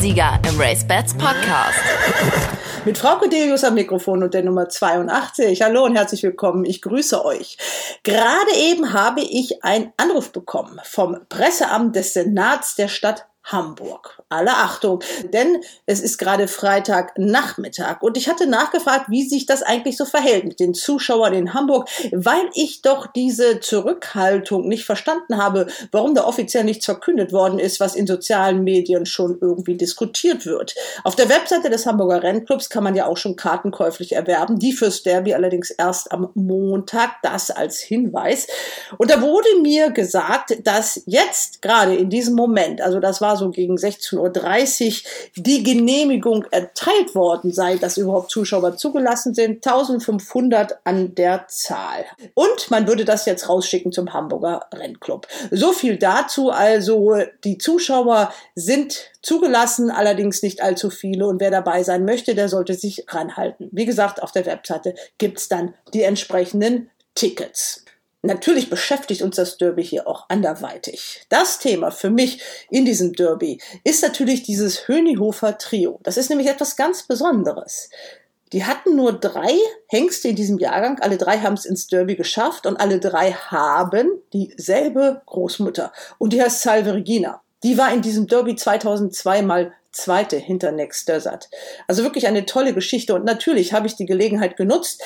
Etappensieger im Race Bats Podcast. Mit Frau Codelius am Mikrofon und der Nummer 82. Hallo und herzlich willkommen. Ich grüße euch. Gerade eben habe ich einen Anruf bekommen vom Presseamt des Senats der Stadt Hamburg. Alle Achtung, denn es ist gerade Freitagnachmittag und ich hatte nachgefragt, wie sich das eigentlich so verhält mit den Zuschauern in Hamburg, weil ich doch diese Zurückhaltung nicht verstanden habe, warum da offiziell nichts verkündet worden ist, was in sozialen Medien schon irgendwie diskutiert wird. Auf der Webseite des Hamburger Rennclubs kann man ja auch schon Karten käuflich erwerben, die fürs Derby allerdings erst am Montag, das als Hinweis. Und da wurde mir gesagt, dass jetzt gerade in diesem Moment, also das war so gegen 16 16.30 Uhr die Genehmigung erteilt worden sei, dass überhaupt Zuschauer zugelassen sind. 1500 an der Zahl. Und man würde das jetzt rausschicken zum Hamburger Rennclub. So viel dazu. Also die Zuschauer sind zugelassen, allerdings nicht allzu viele. Und wer dabei sein möchte, der sollte sich ranhalten. Wie gesagt, auf der Webseite gibt's dann die entsprechenden Tickets. Natürlich beschäftigt uns das Derby hier auch anderweitig. Das Thema für mich in diesem Derby ist natürlich dieses Hönihofer Trio. Das ist nämlich etwas ganz Besonderes. Die hatten nur drei Hengste in diesem Jahrgang. Alle drei haben es ins Derby geschafft und alle drei haben dieselbe Großmutter. Und die heißt Salve Regina. Die war in diesem Derby 2002 mal Zweite hinter Next Desert. Also wirklich eine tolle Geschichte. Und natürlich habe ich die Gelegenheit genutzt,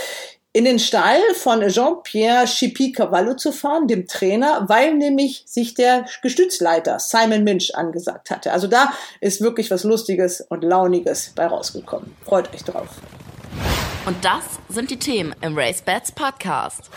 in den Stall von Jean-Pierre Chipi-Cavallo zu fahren, dem Trainer, weil nämlich sich der Gestützleiter Simon Minch angesagt hatte. Also da ist wirklich was Lustiges und Launiges bei rausgekommen. Freut euch drauf. Und das sind die Themen im RaceBets Podcast.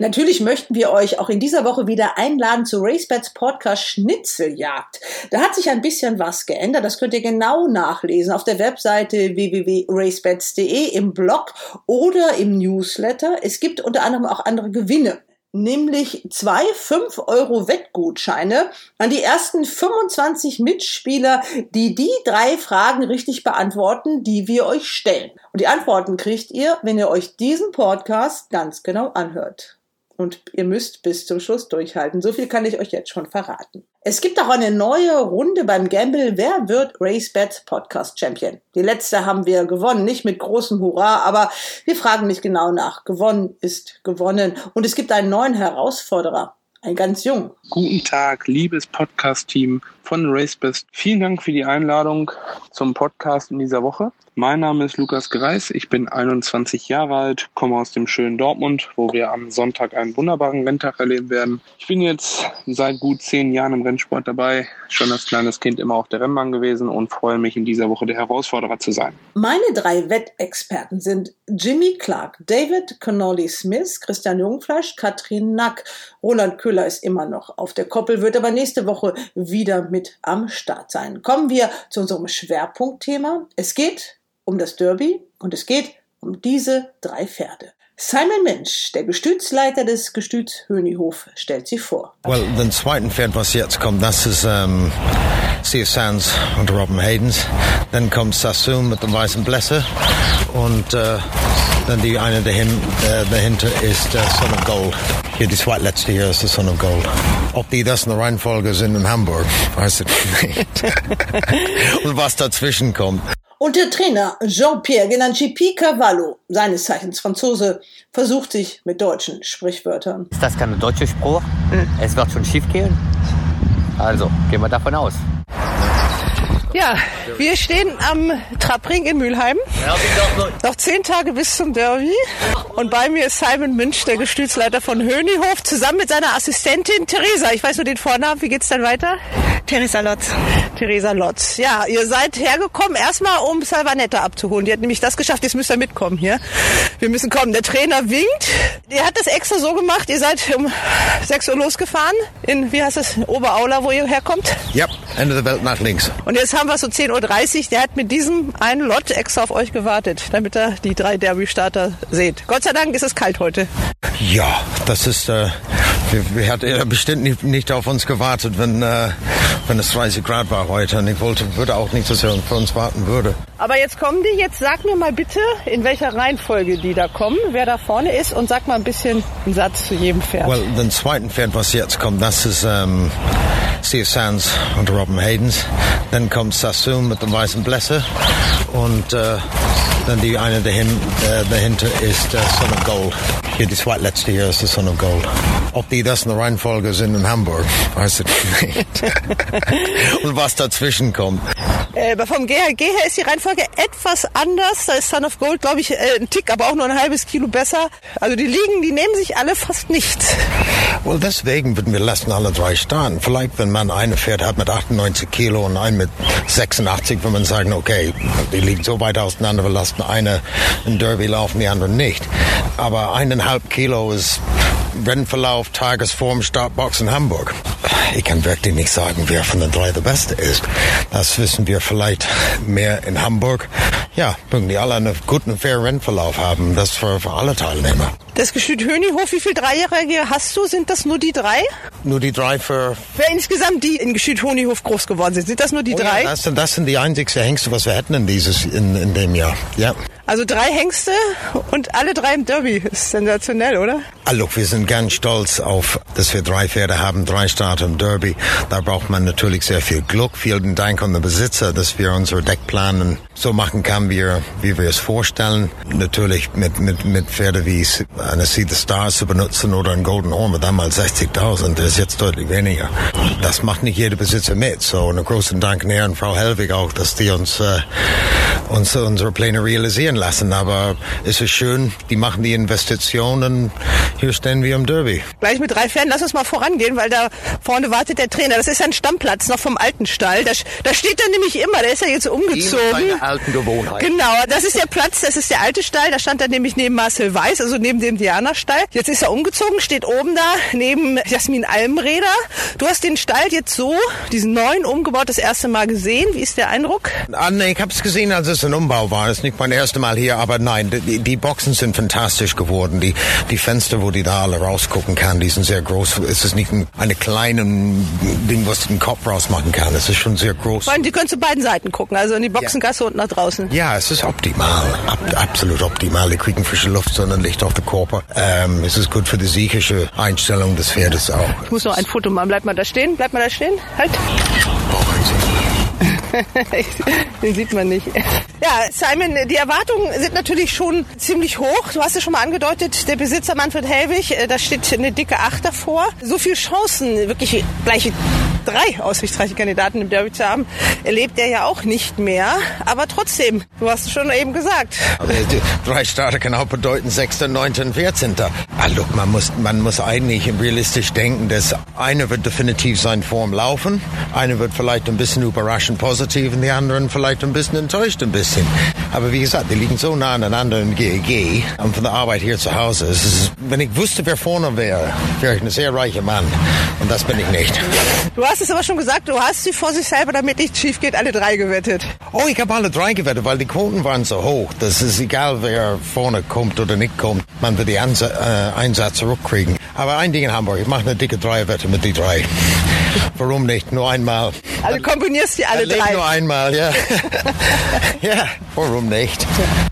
Natürlich möchten wir euch auch in dieser Woche wieder einladen zu RaceBets Podcast Schnitzeljagd. Da hat sich ein bisschen was geändert. Das könnt ihr genau nachlesen auf der Webseite www.racebets.de im Blog oder im Newsletter. Es gibt unter anderem auch andere Gewinne nämlich zwei 5 Euro Wettgutscheine an die ersten 25 Mitspieler, die die drei Fragen richtig beantworten, die wir euch stellen. Und die Antworten kriegt ihr, wenn ihr euch diesen Podcast ganz genau anhört. Und ihr müsst bis zum Schluss durchhalten. So viel kann ich euch jetzt schon verraten. Es gibt auch eine neue Runde beim Gamble. Wer wird RaceBet Podcast Champion? Die letzte haben wir gewonnen. Nicht mit großem Hurra, aber wir fragen nicht genau nach. Gewonnen ist gewonnen. Und es gibt einen neuen Herausforderer. Ein ganz jung. Guten Tag, liebes Podcast-Team von RaceBest. Vielen Dank für die Einladung zum Podcast in dieser Woche. Mein Name ist Lukas Greis, ich bin 21 Jahre alt, komme aus dem schönen Dortmund, wo wir am Sonntag einen wunderbaren Renntag erleben werden. Ich bin jetzt seit gut zehn Jahren im Rennsport dabei, schon als kleines Kind immer auf der Rennbahn gewesen und freue mich in dieser Woche der Herausforderer zu sein. Meine drei Wettexperten sind Jimmy Clark, David Connolly Smith, Christian Jungfleisch, Katrin Nack. Roland Köhler ist immer noch auf der Koppel, wird aber nächste Woche wieder mit am Start sein. Kommen wir zu unserem Schwerpunktthema. Es geht um das Derby und es geht um diese drei Pferde. Simon Mensch, der Gestützleiter des Gestüts Hönihof, stellt sie vor. Well, den zweiten Pferd, was jetzt kommt, das ist ähm, of Sands und Robin Haydens. Dann kommt Sassoon mit dem weißen Blässe und äh, dann die eine dahin, äh, dahinter ist äh, Son of Gold. Hier die zweitletzte hier ist der Son of Gold. Ob die das in der Reihenfolge sind in Hamburg, weiß ich nicht. und was dazwischen kommt. Und der Trainer Jean-Pierre, genannt GP Cavallo, seines Zeichens Franzose, versucht sich mit deutschen Sprichwörtern. Ist das kein deutscher Spruch? Es wird schon schief gehen. Also, gehen wir davon aus. Ja, wir stehen am Trappring in Mülheim. Noch zehn Tage bis zum Derby. Und bei mir ist Simon Münch, der Gestützleiter von Hönihof, zusammen mit seiner Assistentin Theresa. Ich weiß nur den Vornamen. Wie geht's dann weiter? Theresa Lotz. Theresa Lotz. Ja, ihr seid hergekommen, erstmal um Salvanetta abzuholen. Die hat nämlich das geschafft. Jetzt müsst ihr mitkommen hier. Wir müssen kommen. Der Trainer winkt. Der hat das extra so gemacht. Ihr seid um 6 Uhr losgefahren in, wie heißt das, Oberaula, wo ihr herkommt? Ja, Ende der Welt nach links. Und jetzt haben wir so 10.30 Uhr. Der hat mit diesem einen Lot extra auf euch gewartet, damit er die drei Derby-Starter seht. Gott sei Dank ist es kalt heute. Ja, das ist, äh, hat er bestimmt nicht, nicht auf uns gewartet, wenn, äh, wenn es 30 Grad war heute. Und ich wollte, würde auch nicht, dass er für uns warten würde. Aber jetzt kommen die. Jetzt sag mir mal bitte, in welcher Reihenfolge die da kommen, wer da vorne ist und sag mal ein bisschen einen Satz zu jedem Pferd. Well, den zweiten Pferd, was jetzt kommt, das ist ähm, Steve Sands und Robin Haydens. Dann kommt Sassoon mit dem weißen Blässe und äh, dann die eine dahin, äh, dahinter ist äh, Son of Gold. Hier die zweitletzte hier ist der Son of Gold. Ob die das in der Reihenfolge sind in Hamburg, weiß ich nicht. und was dazwischen kommt. Äh, vom GHG her ist die Reihenfolge etwas anders. Da ist Son of Gold, glaube ich, äh, ein Tick, aber auch nur ein halbes Kilo besser. Also die liegen, die nehmen sich alle fast nichts. Well, deswegen würden wir lassen alle drei starten. Vielleicht, wenn man eine Pferd hat mit 98 Kilo und einen mit 86, wenn man sagen, okay, die liegen so weit auseinander, wir lassen eine in Derby laufen, die andere nicht. Aber eineinhalb Kilo ist Rennverlauf, Tagesform, Startbox in Hamburg. Ich kann wirklich nicht sagen, wer von den drei der Beste ist. Das wissen wir vielleicht mehr in Hamburg. Ja, mögen die alle einen guten, fairen Rennverlauf haben. Das für, für alle Teilnehmer. Das Gestüt Hönihof, wie viele Dreijährige hast du? Sind das nur die drei? Nur die drei für... Wer insgesamt die in Gestüt Honighof groß geworden sind, sind das nur die Oh drei? Ja, das, das sind die einzigsten Hengste, was wir hätten in, dieses, in, in dem Jahr. Ja. Also drei Hengste und alle drei im Derby. Ist sensationell, oder? Also, wir sind ganz stolz auf, dass wir drei Pferde haben, drei Starter im Derby. Da braucht man natürlich sehr viel Glück. Vielen Dank an den Besitzer, dass wir unsere Deckplanen so machen können, wie, wie wir es vorstellen. Natürlich mit, mit, mit Pferde wie eine See the Stars zu benutzen oder ein Golden Horn war damals 60.000. Das ist jetzt deutlich weniger. Das macht nicht jeder Besitzer mit. So, einen großen Dank an Frau Helwig auch, dass die uns, äh, uns unsere Pläne realisieren lassen. Aber es ist schön, die machen die Investitionen. Hier stehen wir im Derby. Gleich mit drei Pferden, lass uns mal vorangehen, weil da vorne wartet der Trainer. Das ist ein Stammplatz noch vom alten Stall. Da, da steht er nämlich immer, der ist ja jetzt umgezogen. Meine alten Gewohnheiten. Genau, das ist der Platz, das ist der alte Stall. Da stand er nämlich neben Marcel Weiß, also neben dem Diana-Stall. Jetzt ist er umgezogen, steht oben da neben Jasmin Almreder. Du hast den Stall jetzt so, diesen neuen umgebaut, das erste Mal gesehen. Wie ist der Eindruck? Ah, nee, ich habe es gesehen, als es ein Umbau war. Das ist nicht mein erstes Mal hier, aber nein, die, die Boxen sind fantastisch geworden. Die, die Fenster, wo die da alle rausgucken kann, die sind sehr groß. Es ist nicht ein eine kleine Ding, was den Kopf rausmachen kann. Es ist schon sehr groß. Vor allem, die können zu beiden Seiten gucken, also in die Boxengasse und nach draußen. Ja, es ist optimal. Ab, absolut optimal. Die kriegen frische Luft, Sonnenlicht auf den Körper. Ähm, es ist gut für die psychische Einstellung des Pferdes auch. Ich muss noch ein Foto machen. Bleib mal da stehen. Bleib mal da stehen. Halt. Den sieht man nicht. Ja, Simon, die Erwartungen sind natürlich schon ziemlich hoch. Du hast es schon mal angedeutet, der Besitzer Manfred Helwig, äh, da steht eine dicke Acht davor. So viele Chancen, wirklich gleich drei aussichtsreiche Kandidaten im Derby zu haben, erlebt er ja auch nicht mehr. Aber trotzdem, du hast es schon eben gesagt. Aber drei Starter kann auch bedeuten 6., 9., 14. Ah, look, man muss, man muss eigentlich realistisch denken, dass einer wird definitiv sein Form laufen, einer wird vielleicht ein bisschen überraschend positiv und die anderen vielleicht ein bisschen enttäuscht ein bisschen. Aber wie gesagt, die liegen so nah aneinander im GEG und von der Arbeit hier zu Hause. Ist, wenn ich wusste, wer vorne wäre, wäre ich ein sehr reicher Mann. Und das bin ich nicht. Du hast es aber schon gesagt, du hast sie vor sich selber, damit nichts schief geht, alle drei gewettet. Oh, ich habe alle drei gewettet, weil die Quoten waren so hoch. Das ist egal, wer vorne kommt oder nicht kommt. Man wird die Ansa äh, Einsatz zurückkriegen. Aber ein Ding in Hamburg, ich mache eine dicke Dreiwette mit die drei. Warum nicht? Nur einmal. Also kombinierst die alle drei. nur einmal, ja. ja, warum nicht?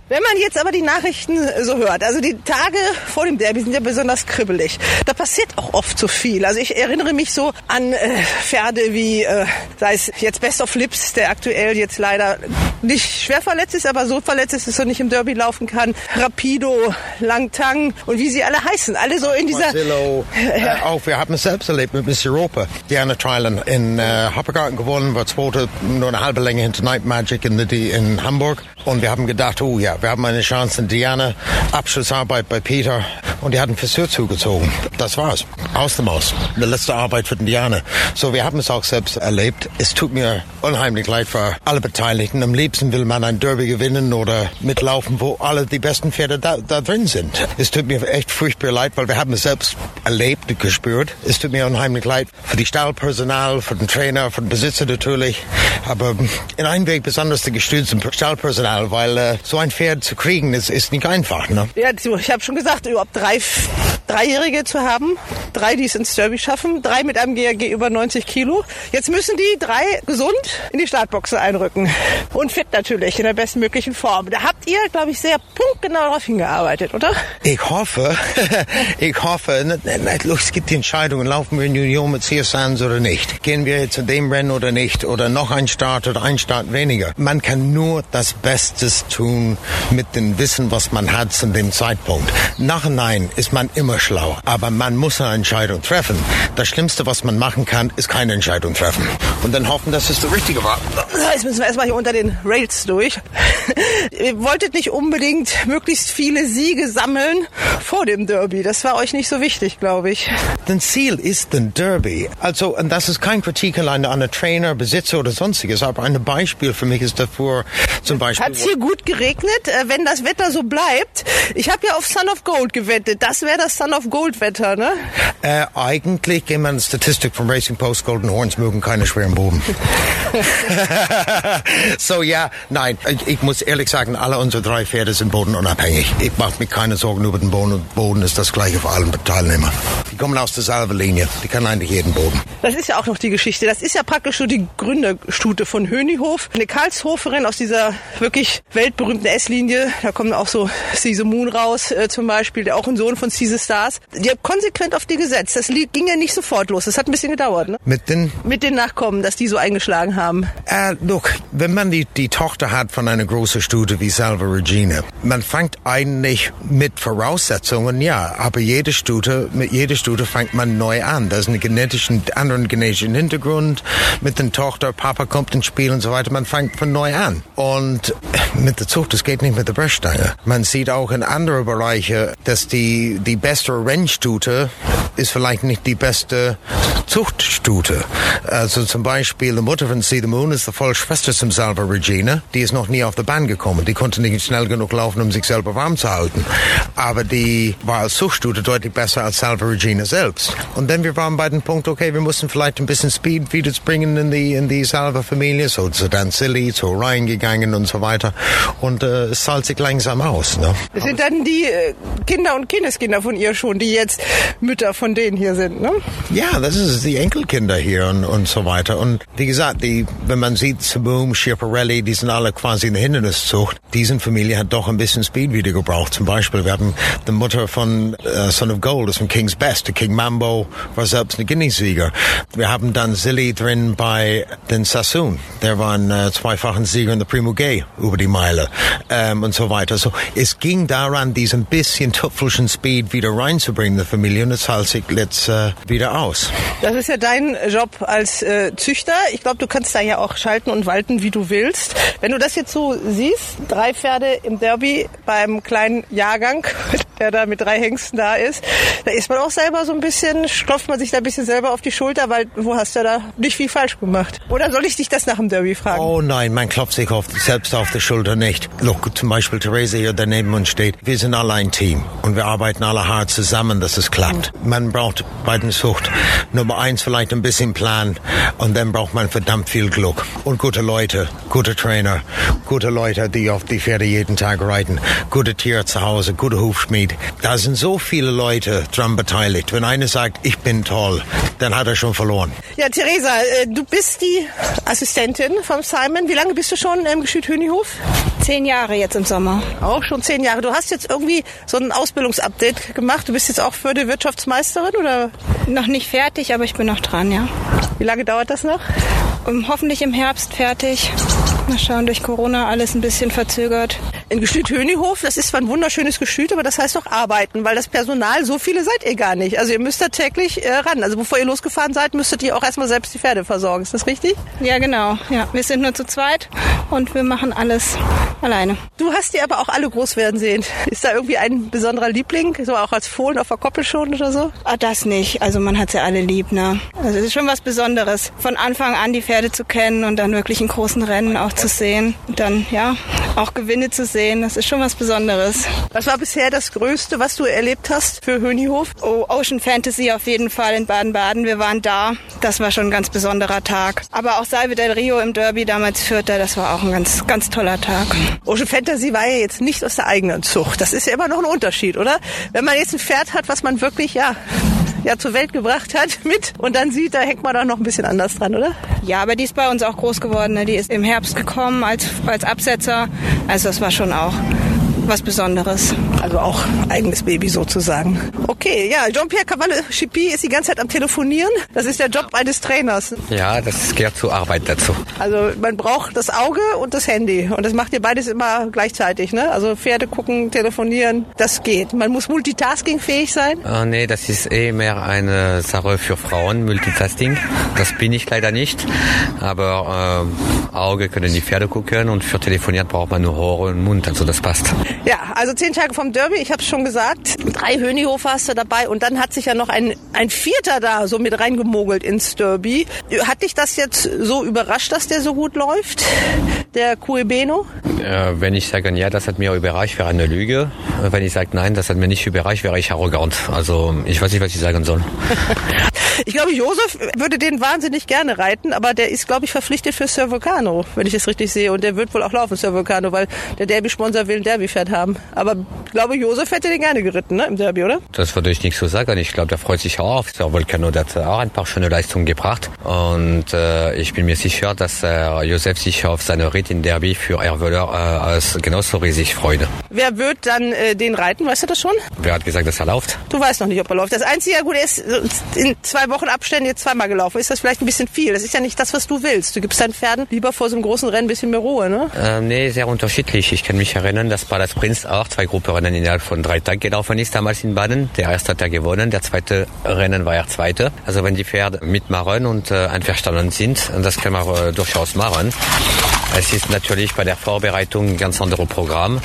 Wenn man jetzt aber die Nachrichten so hört, also die Tage vor dem Derby sind ja besonders kribbelig. Da passiert auch oft so viel. Also ich erinnere mich so an äh, Pferde wie, äh, sei es jetzt Best of Lips, der aktuell jetzt leider nicht schwer verletzt ist, aber so verletzt ist, dass er nicht im Derby laufen kann. Rapido, Langtang und wie sie alle heißen. Alle so in dieser... Marcelo, äh, auch wir haben es selbst erlebt mit Miss Europa. Diana Trial in äh, Hoppegarten gewonnen, war zweite, nur eine halbe Länge hinter Night Magic in, die, in Hamburg. Und wir haben gedacht, oh ja, wir haben eine Chance in Diana. Abschlussarbeit bei Peter. Und die hatten Friseur zugezogen. Das war's. Aus dem Aus. Die letzte Arbeit für Diana. So, wir haben es auch selbst erlebt. Es tut mir unheimlich leid für alle Beteiligten. Am liebsten will man ein Derby gewinnen oder mitlaufen, wo alle die besten Pferde da, da drin sind. Es tut mir echt furchtbar leid, weil wir haben es selbst erlebt und gespürt. Es tut mir unheimlich leid für die Stallpersonal, für den Trainer, für den Besitzer natürlich. Aber in einem Weg besonders die gestützten Stallpersonal, weil äh, so ein Pferd zu kriegen ist, ist nicht einfach. Ne? Ja, ich habe schon gesagt, überhaupt drei Dreijährige zu haben, drei, die es ins Derby schaffen, drei mit einem GRG über 90 Kilo. Jetzt müssen die drei gesund in die Startboxen einrücken. Und fit natürlich, in der bestmöglichen Form. Da habt ihr, glaube ich, sehr punktgenau darauf hingearbeitet, oder? Ich hoffe, ich hoffe, ne, ne, es gibt die Entscheidungen, laufen wir in Union mit Sea Sands oder nicht? Gehen wir jetzt zu dem Rennen oder nicht? Oder noch ein Start oder ein Start weniger? Man kann nur das Bestes tun mit dem Wissen, was man hat zu dem Zeitpunkt. Nachhinein ist man immer schlau, aber man muss eine Entscheidung treffen. Das Schlimmste, was man machen kann, ist keine Entscheidung treffen. Und dann hoffen, dass es der richtige war. Jetzt müssen wir erstmal hier unter den Rails durch. Ihr wolltet nicht unbedingt möglichst viele Siege sammeln vor dem Derby. Das war euch nicht so wichtig, glaube ich. Das Ziel ist ein Derby. Also, und das ist kein Kritik allein an einen Trainer, Besitzer oder sonstiges, aber ein Beispiel für mich ist davor zum Beispiel. Hat es hier gut geregnet? Äh, wenn das Wetter so bleibt, ich habe ja auf Son of Gold gewettet. Das wäre das Son of Gold Wetter, ne? Äh, eigentlich, gehen wir Statistik vom Racing Post, Golden Horns mögen keine schweren Boden. so ja, nein, ich, ich, muss ehrlich sagen, alle unsere drei Pferde sind bodenunabhängig. Ich mache mir keine Sorgen über den Boden. Boden ist das gleiche für alle Teilnehmer. Die kommen aus derselben Linie. Die können eigentlich jeden Boden. Das ist ja auch noch die Geschichte. Das ist ja praktisch so die Gründerstute von Hönihof. Eine Karlshoferin aus dieser wirklich weltberühmten S-Linie. Da kommen auch so Caesar Moon raus äh, zum Beispiel, der auch ein Sohn von Caesar Stars. Die haben konsequent auf die gesetzt. Das ging ja nicht sofort los. Das hat ein bisschen gedauert. Ne? Mit den? Mit den Nachkommen, dass die so eingeschlagen haben. Äh, look, wenn man die, die Tochter hat von einer großen Stute wie Salva Regina, man fängt eigentlich mit Voraussetzungen, ja, aber jede Stute, mit jeder Stute fängt man neu an. Da ist ein genetischen, anderen genetischen Hintergrund mit der Tochter, Papa kommt ins Spiel und so weiter. Man fängt von neu an. Und mit der Zucht, das geht nicht mit der Brechstange. Man sieht auch in anderen Bereichen, dass die, die beste extra wrench tutor. Ist vielleicht nicht die beste Zuchtstute. Also zum Beispiel die Mutter von Cedar Moon ist die Vollschwester zum Salva Regina. Die ist noch nie auf der Bahn gekommen. Die konnte nicht schnell genug laufen, um sich selber warm zu halten. Aber die war als Zuchtstute deutlich besser als Salva Regina selbst. Und dann wir waren bei dem Punkt, okay, wir mussten vielleicht ein bisschen Speed wieder bringen in die, in die Salva-Familie. So zu Dan Silly, zu Ryan gegangen und so weiter. Und äh, es zahlt sich langsam aus. Ne? Das sind dann die äh, Kinder und Kindeskinder von ihr schon, die jetzt Mütter von denen hier sind, ne? Ja, das ist die Enkelkinder hier und, und so weiter. Und wie gesagt, die, wenn man sieht, Saboom, Schiaparelli, die sind alle quasi in der Hinderniszucht. Diesen Familie hat doch ein bisschen Speed wieder gebraucht. Zum Beispiel, wir haben die Mutter von uh, Son of Gold, das von King's Best. King Mambo war selbst ein Guinness-Sieger. Wir haben dann Silly drin bei den Sassoon. Der war ein uh, zweifachen Sieger in der Primo Gay über die Meile ähm, und so weiter. So, es ging daran, diesen bisschen tüpfelchen Speed wieder reinzubringen in der Familie und es jetzt uh, wieder aus. Das ist ja dein Job als äh, Züchter. Ich glaube, du kannst da ja auch schalten und walten, wie du willst. Wenn du das jetzt so siehst, drei Pferde im Derby beim kleinen Jahrgang, der da mit drei Hengsten da ist, da ist man auch selber so ein bisschen, klopft man sich da ein bisschen selber auf die Schulter, weil wo hast du da nicht viel falsch gemacht? Oder soll ich dich das nach dem Derby fragen? Oh nein, man klopft sich auf, selbst auf die Schulter nicht. Look, zum Beispiel Therese hier, der neben uns steht. Wir sind alle ein Team und wir arbeiten alle hart zusammen, dass es klappt. Man braucht bei den Sucht Nummer eins vielleicht ein bisschen Plan und dann braucht man verdammt viel Glück und gute Leute, gute Trainer, gute Leute, die auf die Pferde jeden Tag reiten, gute Tiere zu Hause, gute Hufschmied. Da sind so viele Leute dran beteiligt. Wenn einer sagt, ich bin toll, dann hat er schon verloren. Ja, Theresa, äh, du bist die Assistentin vom Simon. Wie lange bist du schon im Geschüt Hönihof? Zehn Jahre jetzt im Sommer. Auch schon zehn Jahre. Du hast jetzt irgendwie so ein Ausbildungsupdate gemacht. Du bist jetzt auch für die Wirtschaftsmeisterin oder? Noch nicht fertig, aber ich bin noch dran, ja. Wie lange dauert das noch? Um, hoffentlich im Herbst fertig. Mal schauen, durch Corona alles ein bisschen verzögert. In Gestüt Hönihof, das ist zwar ein wunderschönes Gestüt, aber das heißt doch arbeiten, weil das Personal, so viele seid ihr gar nicht. Also ihr müsst da täglich äh, ran. Also bevor ihr losgefahren seid, müsstet ihr auch erstmal selbst die Pferde versorgen. Ist das richtig? Ja, genau. Ja, wir sind nur zu zweit und wir machen alles alleine. Du hast die aber auch alle groß werden sehen. Ist da irgendwie ein besonderer Liebling, so auch als Fohlen auf der Koppel schon oder so? Ah, das nicht. Also man hat sie alle lieb, ne? Also es ist schon was Besonderes, von Anfang an die Pferde zu kennen und dann wirklich in großen Rennen auch zu sehen. Und dann, ja, auch Gewinne zu sehen. Das ist schon was Besonderes. Was war bisher das Größte, was du erlebt hast für Hönihof? Oh, Ocean Fantasy auf jeden Fall in Baden-Baden. Wir waren da. Das war schon ein ganz besonderer Tag. Aber auch Salve del Rio im Derby, damals Vierter, das war auch ein ganz, ganz toller Tag. Ocean Fantasy war ja jetzt nicht aus der eigenen Zucht. Das ist ja immer noch ein Unterschied, oder? Wenn man jetzt ein Pferd hat, was man wirklich, ja, ja zur Welt gebracht hat mit und dann sieht, da hängt man da noch ein bisschen anders dran, oder? Ja, aber die ist bei uns auch groß geworden. Ne? Die ist im Herbst gekommen als, als Absetzer. Also das war schon auch was Besonderes. Also auch eigenes Baby sozusagen. Okay, ja, Jean-Pierre Cavalle-Chipi ist die ganze Zeit am Telefonieren. Das ist der Job eines Trainers. Ja, das gehört zur Arbeit dazu. Also man braucht das Auge und das Handy. Und das macht ihr beides immer gleichzeitig, ne? Also Pferde gucken, telefonieren, das geht. Man muss multitaskingfähig sein. Äh, nee, das ist eh mehr eine Sache für Frauen, Multitasking. Das bin ich leider nicht. Aber äh, Auge können die Pferde gucken und für telefonieren braucht man nur Ohren und Mund. Also das passt. Ja, also zehn Tage vom Derby, ich habe es schon gesagt. Drei Hönihofer hast du dabei und dann hat sich ja noch ein, ein Vierter da so mit reingemogelt ins Derby. Hat dich das jetzt so überrascht, dass der so gut läuft, der Cuebeno? Äh, wenn ich sage ja, das hat mir überrascht, wäre eine Lüge. Wenn ich sage nein, das hat mir nicht überrascht, wäre ich arrogant. Also ich weiß nicht, was ich sagen soll. ich glaube, Josef würde den wahnsinnig gerne reiten, aber der ist, glaube ich, verpflichtet für Sir Vulcano, wenn ich es richtig sehe. Und der wird wohl auch laufen, Sir Vulcano, weil der Derby-Sponsor will ein Derby-Pferd haben. Aber ich glaube, Josef hätte den gerne geritten, ne, im Derby, oder? Das würde ich nicht so sagen. Ich glaube, der freut sich auch auf Sir Vulcano. Der hat auch ein paar schöne Leistungen gebracht. Und äh, ich bin mir sicher, dass äh, Josef sich auf seine Ritt in Derby für Erwöller äh, als genauso riesig freut. Wer wird dann äh, den reiten? Weißt du das schon? Wer hat gesagt, dass er läuft? Du weißt noch nicht, ob er läuft. Das Einzige, ja gut, er ist in zwei Wochen Abständen jetzt zweimal gelaufen. Ist das vielleicht ein bisschen viel? Das ist ja nicht das, was du willst. Du gibst deinen Pferden lieber vor so einem großen Rennen ein bisschen mehr Ruhe, ne? Ähm, nee, sehr unterschiedlich. Ich kann mich erinnern, dass Palace Prince auch zwei Gruppenrennen innerhalb von drei Tagen gelaufen ist, damals in Baden. Der erste hat er gewonnen, der zweite Rennen war er zweite. Also wenn die Pferde mitmachen und äh, einverstanden sind, das kann man äh, durchaus machen. Es ist natürlich bei der Vorbereitung ein ganz anderes Programm,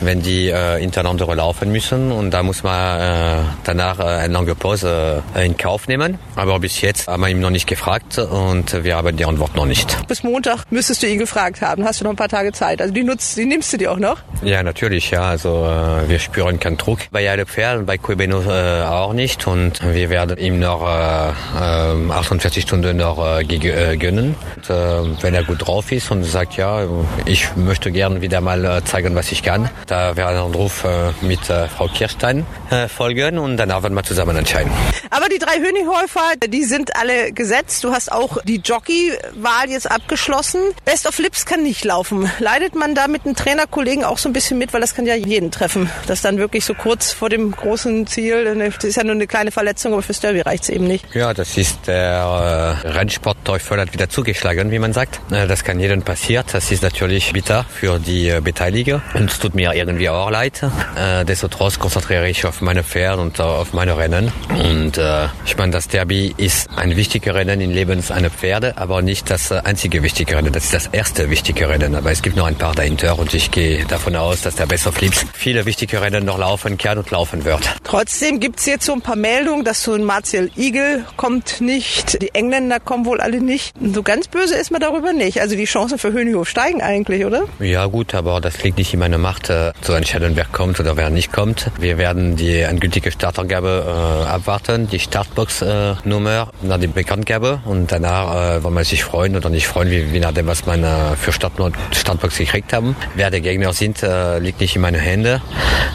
wenn die äh, hintereinander laufen müssen und da muss man äh, danach äh, eine lange Pause äh, in Kauf nehmen. Aber bis jetzt haben wir ihn noch nicht gefragt und wir haben die Antwort noch nicht. Bis Montag müsstest du ihn gefragt haben. Hast du noch ein paar Tage Zeit? Also die nutzt, die nimmst du dir auch noch? Ja, natürlich. Ja, also äh, wir spüren keinen Druck bei alle Pferd und bei Quebeno äh, auch nicht und wir werden ihm noch äh, äh, 48 Stunden noch gönnen. Und, wenn er gut drauf ist und sagt, ja, ich möchte gern wieder mal äh, zeigen, was ich kann, da werden wir einen Ruf äh, mit äh, Frau Kirstein folgen und danach werden wir zusammen entscheiden. Aber die drei Hönigläufer, die sind alle gesetzt. Du hast auch die Jockey-Wahl jetzt abgeschlossen. Best of Lips kann nicht laufen. Leidet man da mit den Trainerkollegen auch so ein bisschen mit, weil das kann ja jeden treffen. Das dann wirklich so kurz vor dem großen Ziel, das ist ja nur eine kleine Verletzung, aber fürs Derby reicht es eben nicht. Ja, das ist der äh, Rennsportteufel hat wieder zugeschlagen, wie man sagt. Das kann jedem passieren. Das ist natürlich bitter für die äh, Beteiligten und es tut mir irgendwie auch leid. Äh, Destotrotz konzentriere ich auf meine Pferde und auf meine Rennen. Und äh, ich meine, das Derby ist ein wichtiger Rennen im Leben einer Pferde, aber nicht das äh, einzige wichtige Rennen. Das ist das erste wichtige Rennen. Aber es gibt noch ein paar dahinter und ich gehe davon aus, dass der Best of Flips viele wichtige Rennen noch laufen kann und laufen wird. Trotzdem gibt es jetzt so ein paar Meldungen, dass so ein Martial Eagle kommt nicht. Die Engländer kommen wohl alle nicht. So ganz böse ist man darüber nicht. Also die Chancen für Höhenhof steigen eigentlich, oder? Ja gut, aber das liegt nicht in meiner Macht äh, zu entscheiden, wer kommt oder wer nicht kommt. Wir werden die endgültige Startangabe äh, abwarten, die Startbox-Nummer, äh, dann die Bekanntgabe und danach äh, wollen wir sich freuen oder nicht freuen, wie, wie nachdem, was äh, für Start Startbox gekriegt haben. Wer der Gegner sind, äh, liegt nicht in meinen Händen.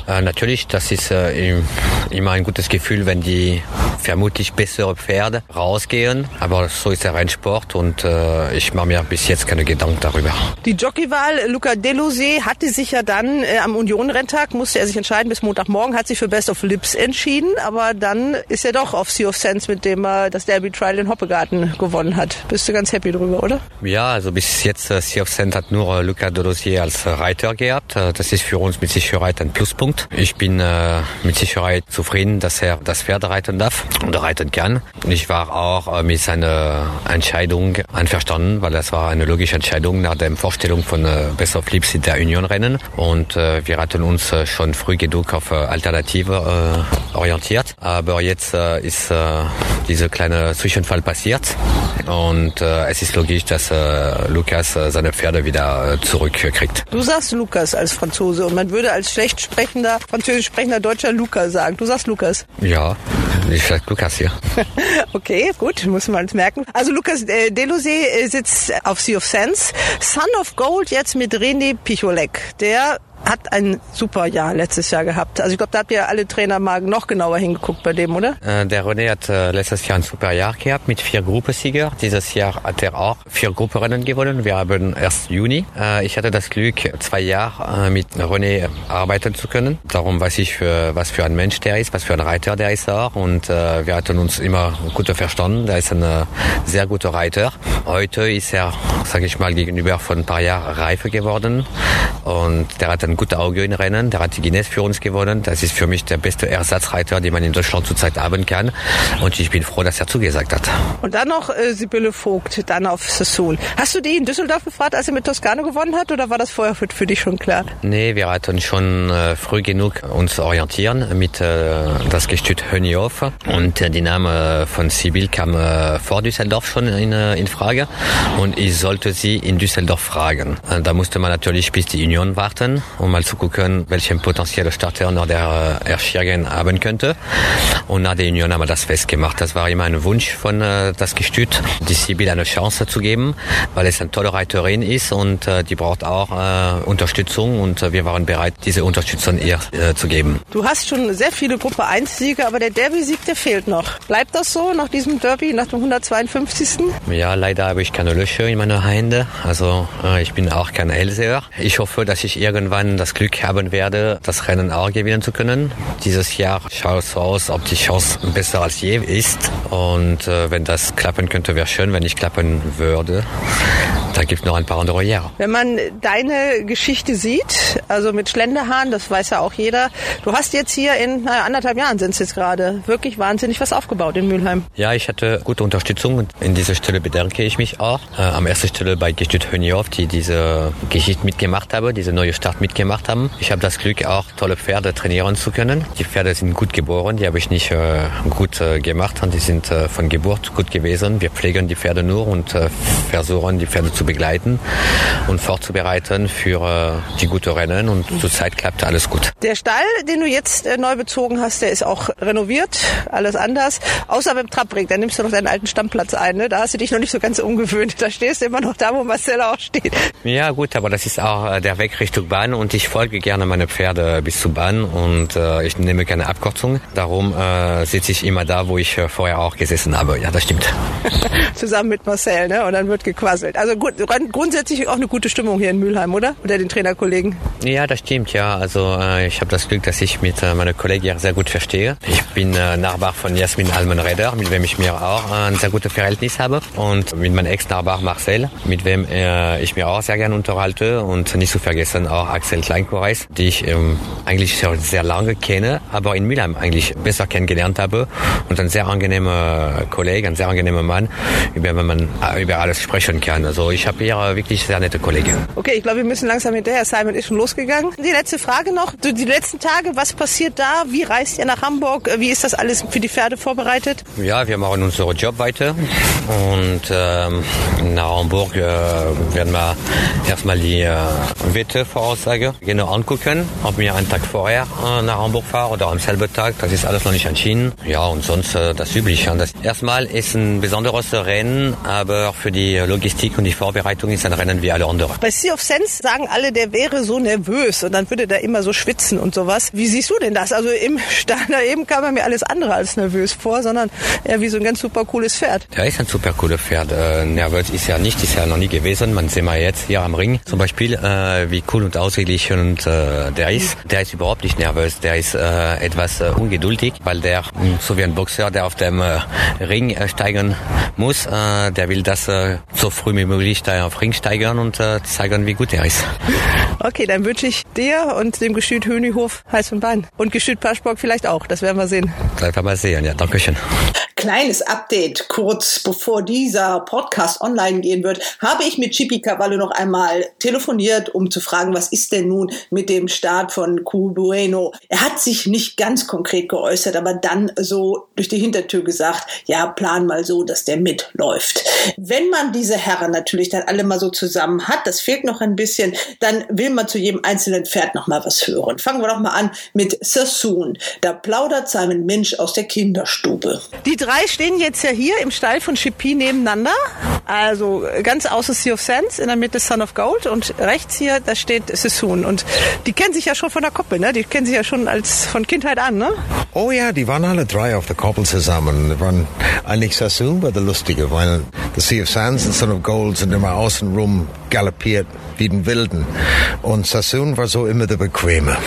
Äh, natürlich, das ist äh, immer ein gutes Gefühl, wenn die vermutlich bessere Pferde rausgehen, aber so ist der Rennsport und ich mache mir bis jetzt keine Gedanken darüber. Die Jockeywahl, Luca Delosé hatte sich ja dann äh, am Union-Renntag, musste er sich entscheiden bis Montagmorgen, hat sich für Best of Lips entschieden, aber dann ist er doch auf Sea of Sense, mit dem er das Derby Trial in Hoppegarten gewonnen hat. Bist du ganz happy drüber, oder? Ja, also bis jetzt äh, Sea of Sense hat nur äh, Luca Delosé als Reiter gehabt. Äh, das ist für uns mit Sicherheit ein Pluspunkt. Ich bin äh, mit Sicherheit zufrieden, dass er das Pferd reiten darf und reiten kann. Ich war auch mit seiner Entscheidung einverstanden, weil das war eine logische Entscheidung nach der Vorstellung von Best of Lips in der Union-Rennen. Und wir hatten uns schon früh genug auf Alternative orientiert. Aber jetzt ist dieser kleine Zwischenfall passiert und es ist logisch, dass Lukas seine Pferde wieder zurückkriegt. Du sagst Lukas als Franzose und man würde als schlecht sprechender, französisch sprechender Deutscher Lukas sagen. Du sagst Lukas. Ja, ich sag Lukas hier. okay, gut, muss man es merken. Also Lukas äh, Delosé sitzt auf Sea of Sands. Son of Gold jetzt mit René Picholek. Der hat ein super Jahr letztes Jahr gehabt. Also ich glaube, da habt ihr alle Trainer mal noch genauer hingeguckt bei dem, oder? Äh, der René hat äh, letztes Jahr ein super Jahr gehabt mit vier Gruppensieger. Dieses Jahr hat er auch vier Gruppenrennen gewonnen. Wir haben erst Juni. Äh, ich hatte das Glück, zwei Jahre äh, mit René arbeiten zu können. Darum weiß ich, für, was für ein Mensch der ist, was für ein Reiter der ist auch. Und äh, wir hatten uns immer gut verstanden. Der ist ein äh, sehr guter Reiter. Heute ist er, sage ich mal, gegenüber von ein paar Jahren reifer geworden. Und der hat ein gutes Auge in Rennen. Der hat die Guinness für uns gewonnen. Das ist für mich der beste Ersatzreiter, den man in Deutschland zurzeit haben kann. Und ich bin froh, dass er zugesagt hat. Und dann noch äh, Sibylle Vogt, dann auf Sassoon. Hast du die in Düsseldorf gefragt, als er mit Toskano gewonnen hat? Oder war das vorher für, für dich schon klar? Nee, wir hatten schon äh, früh genug uns orientieren mit äh, das Gestüt Hönioff. Und äh, die Name von Sibyl kam äh, vor Düsseldorf schon in, äh, in Frage. Und ich sollte sie in Düsseldorf fragen. Äh, da musste man natürlich bis die Union warten, um mal zu gucken, welchen potenziellen Starter noch der äh, Erschirgen haben könnte. Und nach der Union haben wir das festgemacht. Das war immer ein Wunsch von äh, das Gestüt, die Sibyl eine Chance zu geben, weil es eine tolle Reiterin ist und äh, die braucht auch äh, Unterstützung und äh, wir waren bereit, diese Unterstützung ihr äh, zu geben. Du hast schon sehr viele Gruppe 1 Siege, aber der Derby-Sieg, der fehlt noch. Bleibt das so nach diesem Derby, nach dem 152.? Ja, leider habe ich keine Löcher in meiner Hände. Also äh, ich bin auch kein Hellseher. Ich hoffe, dass ich irgendwann das Glück haben werde, das Rennen auch gewinnen zu können. Dieses Jahr schaut es so aus, ob die Chance besser als je ist. Und äh, wenn das klappen könnte, wäre schön. Wenn ich klappen würde, da gibt es noch ein paar andere Jahre. Wenn man deine Geschichte sieht, also mit Schlenderhahn, das weiß ja auch jeder, du hast jetzt hier in naja, anderthalb Jahren sind es jetzt gerade wirklich wahnsinnig was aufgebaut in Mülheim. Ja, ich hatte gute Unterstützung und in dieser Stelle bedanke ich mich auch. Äh, am ersten Stelle bei Gestüt Hönioff, die diese Geschichte mitgemacht haben, diese neue Start mitgemacht haben. Ich habe das Glück, auch tolle Pferde trainieren zu können. Die Pferde sind gut geboren, die habe ich nicht äh, gut äh, gemacht und die sind äh, von Geburt gut gewesen. Wir pflegen die Pferde nur und äh, versuchen die Pferde zu begleiten und vorzubereiten für äh, die gute Rennen und zurzeit klappt alles gut. Der Stall, den du jetzt äh, neu bezogen hast, der ist auch renoviert, alles anders. Außer beim Trabrik, da nimmst du noch deinen alten Stammplatz ein. Ne? Da hast du dich noch nicht so ganz umgewöhnt. Da stehst du immer noch da, wo Marcel auch steht. Ja gut, aber das ist auch der Weg Richtung Bahn und ich folge gerne meine Pferde bis zur Bahn und äh, ich nehme keine Abkürzung. Darum äh, sitze ich immer da, wo ich äh, vorher auch gesessen habe. Ja, das stimmt. Zusammen mit Marcel, ne? Und dann wird gequasselt. Also gut, grundsätzlich auch eine gute Stimmung hier in Mülheim, oder? Unter den Trainerkollegen. Ja, das stimmt, ja. Also äh, ich habe das Glück, dass ich mit äh, meiner Kollegin sehr gut verstehe. Ich bin äh, Nachbar von Jasmin Almenreder, mit wem ich mir auch äh, ein sehr gutes Verhältnis habe. Und mit meinem Ex-Nachbar Marcel, mit wem äh, ich mir auch sehr gerne unterhalte. Und nicht zu vergessen auch Axel Kleinkoreis, die ich ähm, eigentlich schon sehr lange kenne, aber in Mülheim eigentlich besser kennengelernt habe. Und ein sehr angenehmer Kollege, ein sehr angenehmer Mann, über den man äh, über alles sprechen kann. Also ich habe hier äh, wirklich sehr nette Kollegen. Okay, ich glaube, wir müssen langsam hinterher. Simon ist schon losgegangen. Die letzte Frage noch. Die letzten Tage, was passiert da? Wie reist ihr nach Hamburg? Wie ist das alles für die Pferde vorbereitet? Ja, wir machen unseren Job weiter. Und ähm, nach Hamburg äh, werden wir erstmal die äh, Wettervoraussage genau angucken, ob wir einen Tag vorher äh, nach Hamburg fahren oder am selben Tag. Das ist alles noch nicht entschieden. Ja, und sonst äh, das Übliche. Das erstmal ist ein besonderes Rennen, aber für die Logistik und die Vorbereitung ist ein Rennen wie alle anderen. Bei Sea of Sense sagen alle, der wäre so nervös und dann würde der immer so schwitzen und sowas. Wie siehst du denn das? Also im Stall eben kam er mir alles andere als nervös vor, sondern eher wie so ein ganz super cooles Pferd. Der ist ein super cooles Pferd. Äh, nervös ist er nicht, ist er noch nie gewesen. Man sieht mal jetzt hier am Ring zum Beispiel, äh, wie cool und ausgeglichen beweglich und äh, der ist, der ist überhaupt nicht nervös. Der ist äh, etwas äh, ungeduldig, weil der, so wie ein Boxer, der auf dem äh, Ring äh, steigen muss, äh, der will das äh, so früh wie möglich da auf Ring steigern und äh, zeigen, wie gut er ist. Okay, dann wünsche ich dir und dem Gestüt Hönihof heiß und Bein. Und Gestüt Paschburg vielleicht auch, das werden wir sehen. Das werden wir sehen, ja, danke schön. Kleines Update, kurz bevor dieser Podcast online gehen wird, habe ich mit Chipi Cavallo noch einmal telefoniert, um zu fragen, was ist denn nun mit dem Start von Cubueno? Er hat sich nicht ganz konkret geäußert, aber dann so durch die Hintertür gesagt, ja, plan mal so, dass der mitläuft. Wenn man diese Herren natürlich dann alle mal so zusammen hat, das fehlt noch ein bisschen, dann will man zu jedem einzelnen Pferd noch mal was hören. Fangen wir doch mal an mit Sassoon. Da plaudert Simon Minch aus der Kinderstube. Die drei stehen jetzt ja hier im Stall von Chippy nebeneinander. Also ganz außen Sea of Sands, in der Mitte Son of Gold und rechts hier, da steht Sassoon. Und die kennen sich ja schon von der Koppel, ne? Die kennen sich ja schon als von Kindheit an, ne? Oh ja, die waren alle drei auf der Koppel zusammen. Die waren eigentlich Sassoon war der Lustige, weil The Sea of Sands und Son of Gold sind immer außen rum galoppiert wie den Wilden. Und Sassoon war so immer der Bequeme.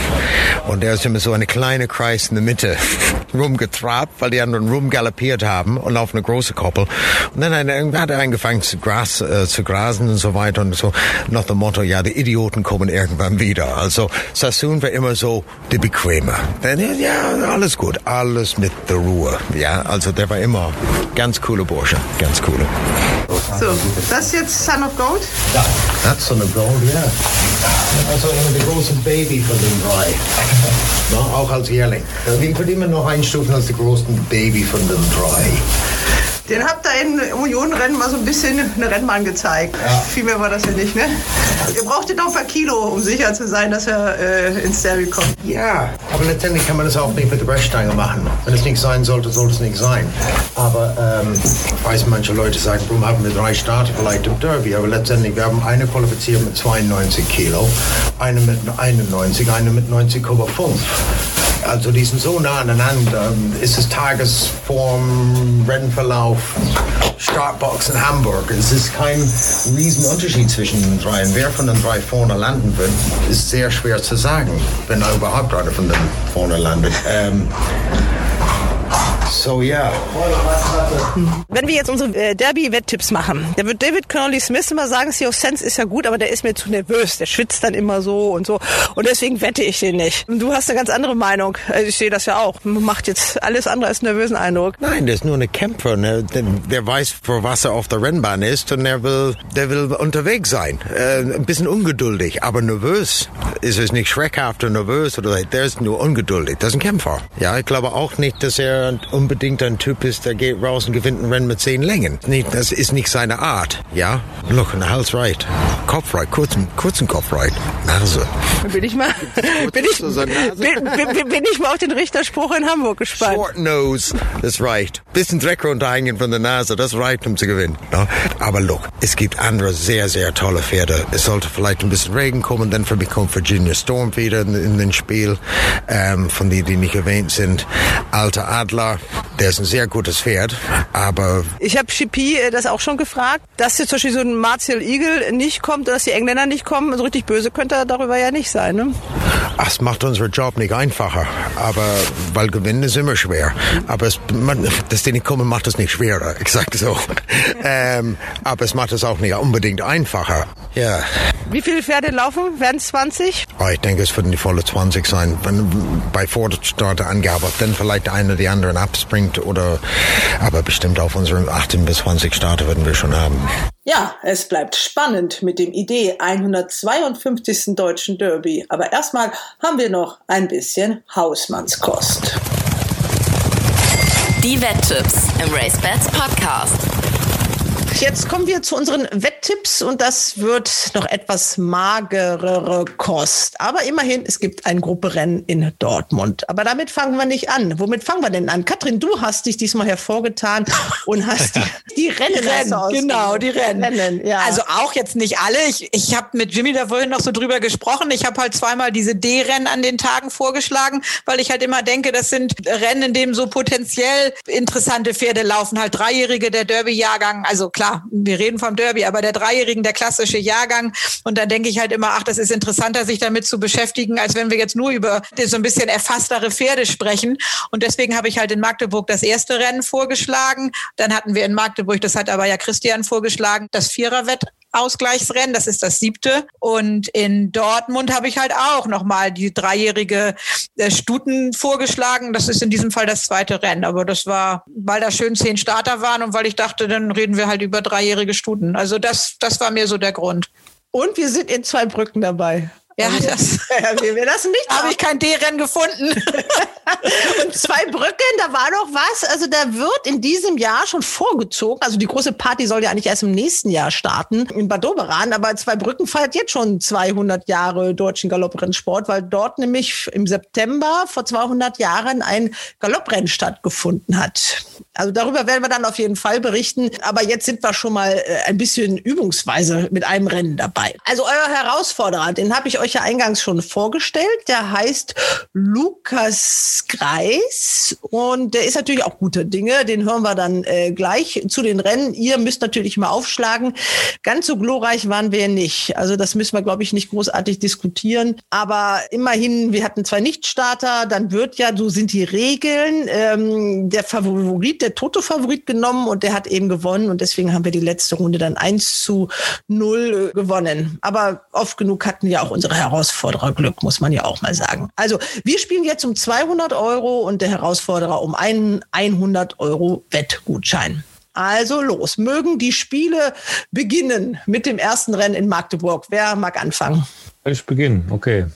Und er ist immer so eine kleine Kreis in der Mitte rumgetrabt, weil die anderen rumgaloppiert haben und auf eine große Koppel. Und dann hat er angefangen zu, Gras, äh, zu grasen und so weiter und so nach dem Motto, ja, die Idioten kommen irgendwann wieder. Also Sassoon war immer so der Bequeme. Dann, ja, alles gut, alles mit der Ruhe. Ja, also der war immer ganz cooler Bursche, ganz cooler. So, das ist jetzt Son of Gold? Ja, that's Son of Gold, ja. Also immer der große Baby von den drei. Na, auch als Jährling. Wir immer noch einstufen als der große Baby von den drei. Den habt ihr in Unionrennen mal so ein bisschen eine Rennbahn gezeigt. Ja. Viel mehr war das ja nicht, ne? Ihr braucht noch ein paar Kilo, um sicher zu sein, dass er äh, ins Derby kommt. Ja, aber letztendlich kann man das auch nicht mit der Brechstange machen. Wenn es nicht sein sollte, sollte es nicht sein. Aber ähm, ich weiß, manche Leute sagen, warum haben wir drei Starter vielleicht im Derby? Aber letztendlich, wir haben eine qualifiziert mit 92 Kilo, eine mit 91, eine mit 90,5. Also die sind so nah aneinander. Ist es Tagesform, Rennverlauf, Startbox in Hamburg. Es ist kein Riesenunterschied zwischen den dreien. Wer von den drei vorne landen wird, ist sehr schwer zu sagen, wenn er überhaupt einer von den vorne landet. Ähm, so, ja. Wenn wir jetzt unsere äh, Derby-Wetttipps machen, dann wird David Connolly Smith immer sagen, Sea of Sense ist ja gut, aber der ist mir zu nervös. Der schwitzt dann immer so und so. Und deswegen wette ich den nicht. Du hast eine ganz andere Meinung. Also ich sehe das ja auch. Macht jetzt alles andere als einen nervösen Eindruck. Nein, der ist nur eine Kämpfer. Ne? Der, der weiß, für was er auf der Rennbahn ist und der will, der will unterwegs sein. Äh, ein bisschen ungeduldig, aber nervös. Ist es nicht schreckhaft und nervös oder der ist nur ungeduldig. Das ist ein Kämpfer. Ja, ich glaube auch nicht, dass er unbedingt ein Typ ist, der geht raus und gewinnt ein Rennen mit zehn Längen. Das ist nicht seine Art. Ja, look, ein Hals right. Kopf right, kurzen, kurzen Kopf right. Nase. Bin ich mal, bin ich, bin, bin, bin ich mal auf den Richterspruch in Hamburg gespannt. Short nose, das reicht. Bisschen Dreck runterhängen von der Nase, das reicht, um zu gewinnen. No? Aber look, es gibt andere sehr, sehr tolle Pferde. Es sollte vielleicht ein bisschen Regen kommen, dann für mich kommt Virginia Storm wieder in, in den Spiel, ähm, von denen, die nicht erwähnt sind. Alter Adler, der ist ein sehr gutes Pferd, aber... Ich habe Chippy das auch schon gefragt, dass jetzt zum Beispiel so ein Martial Eagle nicht kommt, dass die Engländer nicht kommen. So richtig böse könnte er darüber ja nicht sein, ne? Es macht unseren Job nicht einfacher, aber weil gewinnen ist immer schwer. Aber es, man, dass die nicht kommen, macht es nicht schwerer, ich sag so. ähm, aber es macht es auch nicht unbedingt einfacher. Ja. Wie viele Pferde laufen? Werden es 20? Oh, ich denke, es werden die volle 20 sein. Wenn bei Vorderstarte-Angabe dann vielleicht einer die anderen abspringt oder, aber bestimmt auf unseren 18 bis 20 Starter werden wir schon haben. Ja, es bleibt spannend mit dem Idee 152. Deutschen Derby. Aber erstmal haben wir noch ein bisschen Hausmannskost. Die Wetttipps im RaceBets Podcast. Jetzt kommen wir zu unseren Wetttipps und das wird noch etwas magerere Kost. Aber immerhin, es gibt ein Grupperennen in Dortmund. Aber damit fangen wir nicht an. Womit fangen wir denn an? Katrin, du hast dich diesmal hervorgetan und hast die, die Rennen. Die Rennen, genau, die Rennen. Rennen ja. Also auch jetzt nicht alle. Ich, ich habe mit Jimmy da vorhin noch so drüber gesprochen. Ich habe halt zweimal diese D-Rennen an den Tagen vorgeschlagen, weil ich halt immer denke, das sind Rennen, in denen so potenziell interessante Pferde laufen. Halt Dreijährige, der Derby-Jahrgang. Also klar wir reden vom Derby, aber der Dreijährigen, der klassische Jahrgang. Und dann denke ich halt immer, ach, das ist interessanter, sich damit zu beschäftigen, als wenn wir jetzt nur über so ein bisschen erfasstere Pferde sprechen. Und deswegen habe ich halt in Magdeburg das erste Rennen vorgeschlagen. Dann hatten wir in Magdeburg, das hat aber ja Christian vorgeschlagen, das Viererwett Ausgleichsrennen. Das ist das siebte. Und in Dortmund habe ich halt auch nochmal die dreijährige äh, Stuten vorgeschlagen. Das ist in diesem Fall das zweite Rennen. Aber das war, weil da schön zehn Starter waren und weil ich dachte, dann reden wir halt über dreijährige Stuten. Also das, das war mir so der Grund. Und wir sind in zwei Brücken dabei. Ja, das, wir, wir lassen nicht. Habe ich kein D-Rennen gefunden. und zwei Brücken, da war doch was. Also da wird in diesem Jahr schon vorgezogen. Also die große Party soll ja eigentlich erst im nächsten Jahr starten in Bad Doberan. Aber zwei Brücken feiert jetzt schon 200 Jahre deutschen Galopprennsport, weil dort nämlich im September vor 200 Jahren ein Galopprennen stattgefunden hat. Also darüber werden wir dann auf jeden Fall berichten. Aber jetzt sind wir schon mal äh, ein bisschen übungsweise mit einem Rennen dabei. Also euer Herausforderer, den habe ich euch ja eingangs schon vorgestellt. Der heißt Lukas Greis und der ist natürlich auch guter Dinge. Den hören wir dann äh, gleich zu den Rennen. Ihr müsst natürlich mal aufschlagen. Ganz so glorreich waren wir nicht. Also das müssen wir, glaube ich, nicht großartig diskutieren. Aber immerhin, wir hatten zwei Nichtstarter. Dann wird ja, so sind die Regeln, ähm, der Favorit, der Toto-Favorit genommen und der hat eben gewonnen. Und deswegen haben wir die letzte Runde dann 1 zu 0 äh, gewonnen. Aber oft genug hatten ja auch unsere Herausfordererglück, muss man ja auch mal sagen. Also wir spielen jetzt um 200 Euro und der Herausforderer um einen 100 Euro Wettgutschein. Also los, mögen die Spiele beginnen mit dem ersten Rennen in Magdeburg. Wer mag anfangen? Ich beginne, okay.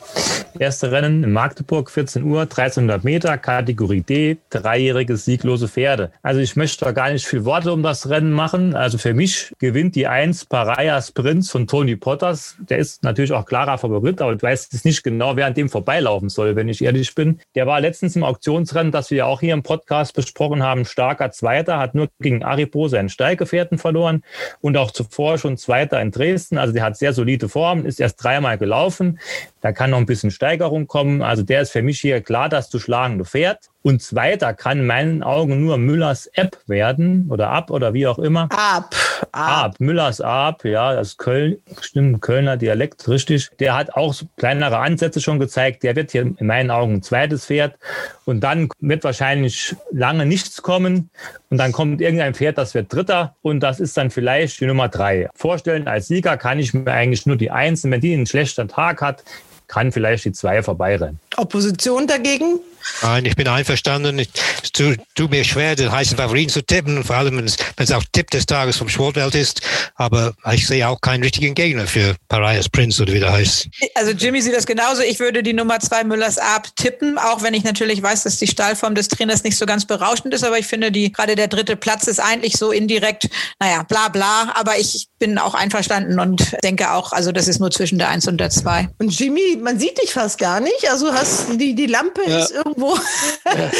Erste Rennen in Magdeburg, 14 Uhr, 1300 Meter, Kategorie D, dreijährige sieglose Pferde. Also ich möchte da gar nicht viel Worte um das Rennen machen. Also für mich gewinnt die 1 Parayas Prinz von Tony Potters. Der ist natürlich auch klarer Favorit, aber ich weiß jetzt nicht genau, wer an dem vorbeilaufen soll, wenn ich ehrlich bin. Der war letztens im Auktionsrennen, das wir ja auch hier im Podcast besprochen haben, starker Zweiter, hat nur gegen Aripo seinen Steiggefährten verloren und auch zuvor schon Zweiter in Dresden. Also der hat sehr solide Form, ist erst dreimal gelaufen laufen. Da kann noch ein bisschen Steigerung kommen. Also der ist für mich hier klar das zu schlagende Pferd. Und zweiter kann in meinen Augen nur Müllers App werden oder ab oder wie auch immer. Ab. Ab. Müllers Ab, ja, das ist Köln, stimmt, Kölner Dialekt, richtig. Der hat auch kleinere Ansätze schon gezeigt. Der wird hier in meinen Augen ein zweites Pferd. Und dann wird wahrscheinlich lange nichts kommen. Und dann kommt irgendein Pferd, das wird Dritter. Und das ist dann vielleicht die Nummer drei. Vorstellen, als Sieger kann ich mir eigentlich nur die Eins. Und wenn die einen schlechten Tag hat, kann vielleicht die zwei vorbeirennen. Opposition dagegen? Nein, ich bin einverstanden. Es tut, tut mir schwer, den heißen Favoriten zu tippen, vor allem wenn es auch Tipp des Tages vom Sportwelt ist. Aber ich sehe auch keinen richtigen Gegner für Parias Prince oder wie der heißt. Also Jimmy sieht das genauso. Ich würde die Nummer zwei Müllers Ab tippen, auch wenn ich natürlich weiß, dass die Stallform des Trainers nicht so ganz berauschend ist. Aber ich finde, die gerade der dritte Platz ist eigentlich so indirekt, naja, bla bla. Aber ich bin auch einverstanden und denke auch, also das ist nur zwischen der eins und der zwei. Und Jimmy, man sieht dich fast gar nicht. Also hast die, die Lampe ja. ist irgendwo. Ja,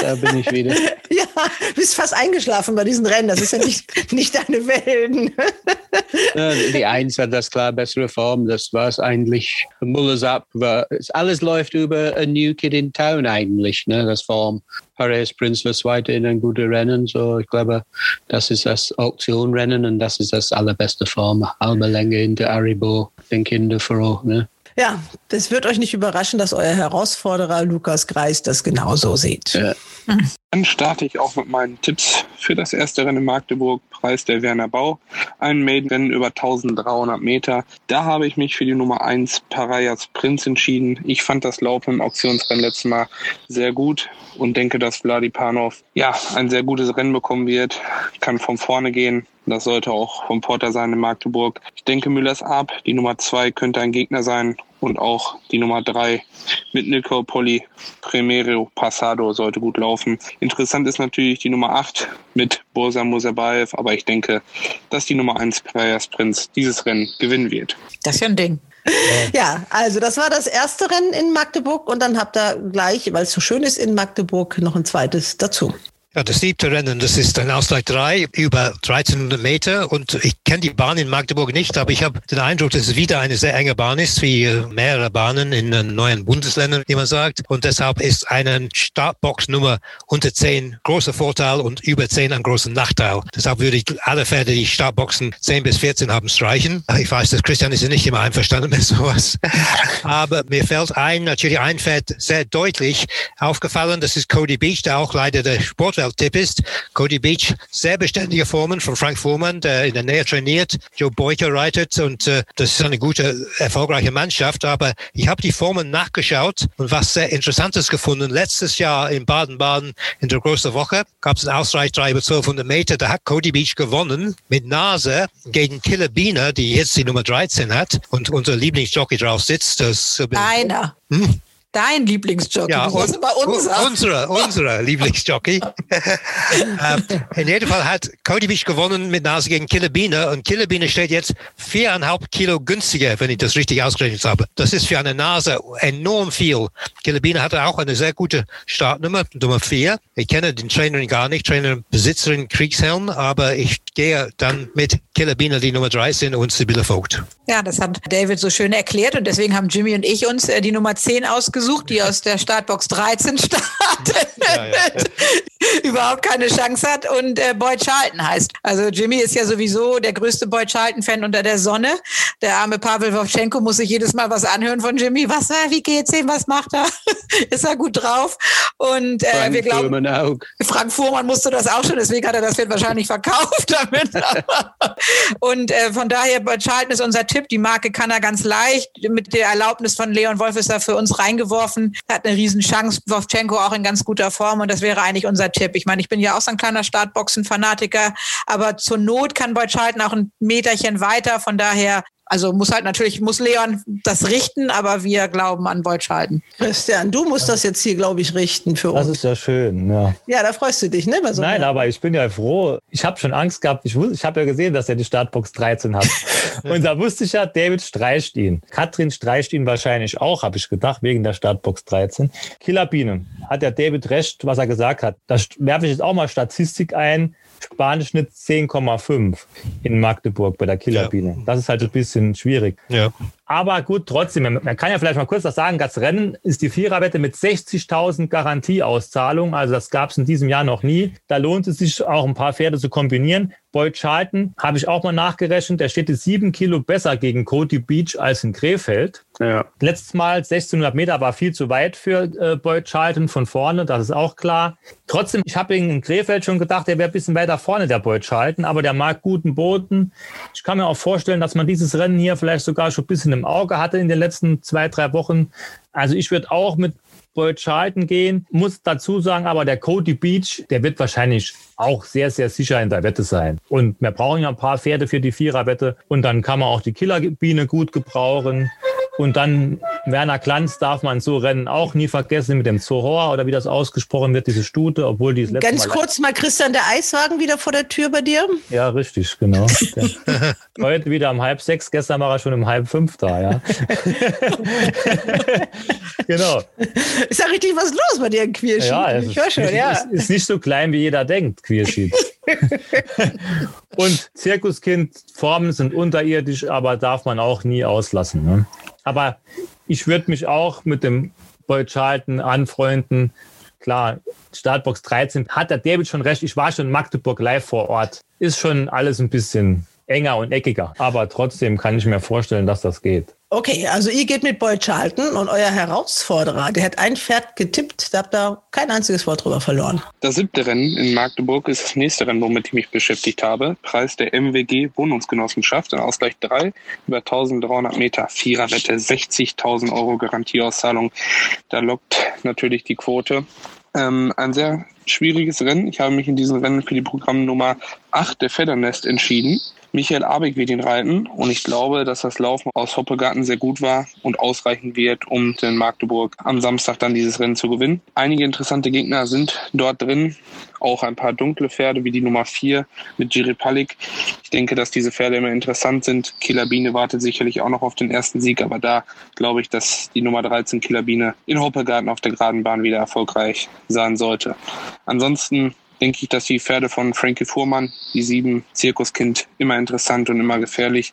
da bin ich wieder. ja, bist fast eingeschlafen bei diesen Rennen. Das ist ja nicht, nicht deine Welt. ja, die Eins hat das klar bessere Form. Das war es eigentlich. Mullers Up war, alles läuft über a New Kid in Town eigentlich, ne, das Form. Paris Prince war Zweiter in ein gutes Rennen. So, ich glaube, das ist das Auktionrennen und das ist das allerbeste Form. Halbe Länge in der Aribo, den Kinder vor, ne? Ja, das wird euch nicht überraschen, dass euer Herausforderer Lukas Greis das genauso sieht. Ja. Dann starte ich auch mit meinen Tipps für das erste Rennen in Magdeburg, Preis der Werner Bau. Ein Maiden-Rennen über 1300 Meter. Da habe ich mich für die Nummer 1 Parayas Prinz entschieden. Ich fand das Laufen im Auktionsrennen letztes Mal sehr gut und denke, dass Vladipanov ja ein sehr gutes Rennen bekommen wird. Kann von vorne gehen, das sollte auch vom Porter sein in Magdeburg. Ich denke, Müllers Ab, die Nummer zwei, könnte ein Gegner sein. Und auch die Nummer drei mit Nico Poli Primero Passado sollte gut laufen. Interessant ist natürlich die Nummer acht mit Borsa Musabayev, aber ich denke, dass die Nummer eins Prayas Prinz dieses Rennen gewinnen wird. Das ist ja ein Ding. Ja, also das war das erste Rennen in Magdeburg und dann habt ihr gleich, weil es so schön ist in Magdeburg, noch ein zweites dazu. Ja, das siebte Rennen, das ist ein Ausgleich 3 über 1300 Meter und ich kenne die Bahn in Magdeburg nicht, aber ich habe den Eindruck, dass es wieder eine sehr enge Bahn ist, wie äh, mehrere Bahnen in den neuen Bundesländern, wie man sagt. Und deshalb ist eine Startboxnummer unter 10 großer Vorteil und über 10 ein großer Nachteil. Deshalb würde ich alle Pferde, die Startboxen 10 bis 14 haben, streichen. Ich weiß, dass Christian ist ja nicht immer einverstanden mit sowas. Aber mir fällt ein, natürlich ein Pferd sehr deutlich aufgefallen, das ist Cody Beach, der auch leider der Sportwelt Tipp ist. Cody Beach, sehr beständige Formen von Frank Fuhrmann, der in der Nähe trainiert. Joe Beuker reitet und äh, das ist eine gute, erfolgreiche Mannschaft. Aber ich habe die Formen nachgeschaut und was sehr Interessantes gefunden. Letztes Jahr in Baden-Baden in der großen Woche gab es einen Ausreich über 1200 Meter. Da hat Cody Beach gewonnen mit Nase gegen Killer Biener, die jetzt die Nummer 13 hat und unser Lieblingsjockey drauf sitzt. Das, äh, Einer. Hm? Dein Lieblingsjockey. Ja, ist immer unser. Unsere, unsere Lieblingsjockey. ähm, in jedem Fall hat Cody Beach gewonnen mit Nase gegen Killebiene und Killebiene steht jetzt viereinhalb Kilo günstiger, wenn ich das richtig ausgerechnet habe. Das ist für eine Nase enorm viel. Killebiene hatte auch eine sehr gute Startnummer, Nummer vier. Ich kenne den Trainerin gar nicht, Trainerin Besitzerin Kriegshelm, aber ich gehe dann mit Killebiene die Nummer 13 und Sibylle Vogt. Ja, das hat David so schön erklärt und deswegen haben Jimmy und ich uns äh, die Nummer 10 ausgesucht, die aus der Startbox 13 startet. Ja, ja. Überhaupt keine Chance hat und äh, Boyd Charlton heißt. Also Jimmy ist ja sowieso der größte Boyd Charlton-Fan unter der Sonne. Der arme Pavel Wovchenko muss sich jedes Mal was anhören von Jimmy. Was, äh, wie geht's ihm? Was macht er? ist er gut drauf? Und äh, Frank wir glauben, Fuhrmann auch. Frank Fuhrmann musste das auch schon, deswegen hat er das Pferd wahrscheinlich verkauft damit. und äh, von daher, Boyd Charlton ist unser Tipp. Die Marke kann er ganz leicht. Mit der Erlaubnis von Leon Wolf ist er für uns reingeworfen. Er hat eine Riesenchance. Wovchenko auch in ganz guter Form und das wäre eigentlich unser Tipp. Ich meine, ich bin ja auch so ein kleiner Startboxen-Fanatiker, aber zur Not kann Beutschalten auch ein Meterchen weiter. Von daher also muss halt natürlich, muss Leon das richten, aber wir glauben an Beutschalten. Christian, du musst das jetzt hier, glaube ich, richten für uns. Das ist ja schön, ja. Ja, da freust du dich, ne? So Nein, aber ich bin ja froh. Ich habe schon Angst gehabt. Ich, ich habe ja gesehen, dass er die Startbox 13 hat. Und da wusste ich ja, David streicht ihn. Katrin streicht ihn wahrscheinlich auch, habe ich gedacht, wegen der Startbox 13. Killerbiene, hat der David recht, was er gesagt hat. Da werfe ich jetzt auch mal Statistik ein. Spanischschnitt 10,5 in Magdeburg bei der Killerbiene. Ja. Das ist halt ein bisschen schwierig. Ja. Aber gut, trotzdem, man kann ja vielleicht mal kurz was sagen. Das Rennen ist die Viererwette mit 60.000 Garantieauszahlung. Also das gab es in diesem Jahr noch nie. Da lohnt es sich auch ein paar Pferde zu kombinieren. Boyd Charlton habe ich auch mal nachgerechnet. Der steht sieben Kilo besser gegen Cody Beach als in Krefeld. Ja. Letztes Mal 1600 Meter war viel zu weit für äh, Boyd Charlton von vorne. Das ist auch klar. Trotzdem, ich habe in Krefeld schon gedacht, der wäre ein bisschen weiter vorne, der Boyd Charlton. Aber der mag guten Boden. Ich kann mir auch vorstellen, dass man dieses Rennen hier vielleicht sogar schon ein bisschen im Auge hatte in den letzten zwei, drei Wochen. Also ich würde auch mit Boyd Charlton gehen. Muss dazu sagen, aber der Cody Beach, der wird wahrscheinlich auch sehr, sehr sicher in der Wette sein. Und wir brauchen ja ein paar Pferde für die Viererwette. Und dann kann man auch die Killerbiene gut gebrauchen. Und dann Werner Glanz darf man so rennen auch nie vergessen mit dem Zohor oder wie das ausgesprochen wird, diese Stute, obwohl die letzte Ganz mal kurz mal Christian, der Eiswagen wieder vor der Tür bei dir? Ja, richtig, genau. Heute wieder um halb sechs, gestern war er schon um halb fünf da, ja. genau. Ist ja richtig was los bei dir in Quierschied? Ja, ich höre schon, ja. Ist, ist nicht so klein, wie jeder denkt, Quierschied. Und Zirkuskind, Formen sind unterirdisch, aber darf man auch nie auslassen. Ne? Aber ich würde mich auch mit dem Boy Charlton anfreunden. Klar, Startbox 13 hat der David schon recht. Ich war schon in Magdeburg live vor Ort. Ist schon alles ein bisschen enger und eckiger. Aber trotzdem kann ich mir vorstellen, dass das geht. Okay, also ihr geht mit Boyd Charlton und euer Herausforderer, der hat ein Pferd getippt, da habt ihr kein einziges Wort drüber verloren. Das siebte Rennen in Magdeburg ist das nächste Rennen, womit ich mich beschäftigt habe. Preis der MWG Wohnungsgenossenschaft in Ausgleich 3 über 1300 Meter, Viererwette, 60.000 Euro Garantieauszahlung. Da lockt natürlich die Quote. Ähm, ein sehr schwieriges Rennen. Ich habe mich in diesem Rennen für die Programmnummer 8 der Feddernest entschieden. Michael Abig wird ihn reiten und ich glaube, dass das Laufen aus Hoppegarten sehr gut war und ausreichen wird, um den Magdeburg am Samstag dann dieses Rennen zu gewinnen. Einige interessante Gegner sind dort drin, auch ein paar dunkle Pferde wie die Nummer 4 mit Giripalik. Ich denke, dass diese Pferde immer interessant sind. Killerbiene wartet sicherlich auch noch auf den ersten Sieg, aber da glaube ich, dass die Nummer 13 Killerbiene in Hoppegarten auf der geraden Bahn wieder erfolgreich sein sollte. Ansonsten denke ich, dass die Pferde von Frankie Fuhrmann, die sieben Zirkuskind, immer interessant und immer gefährlich.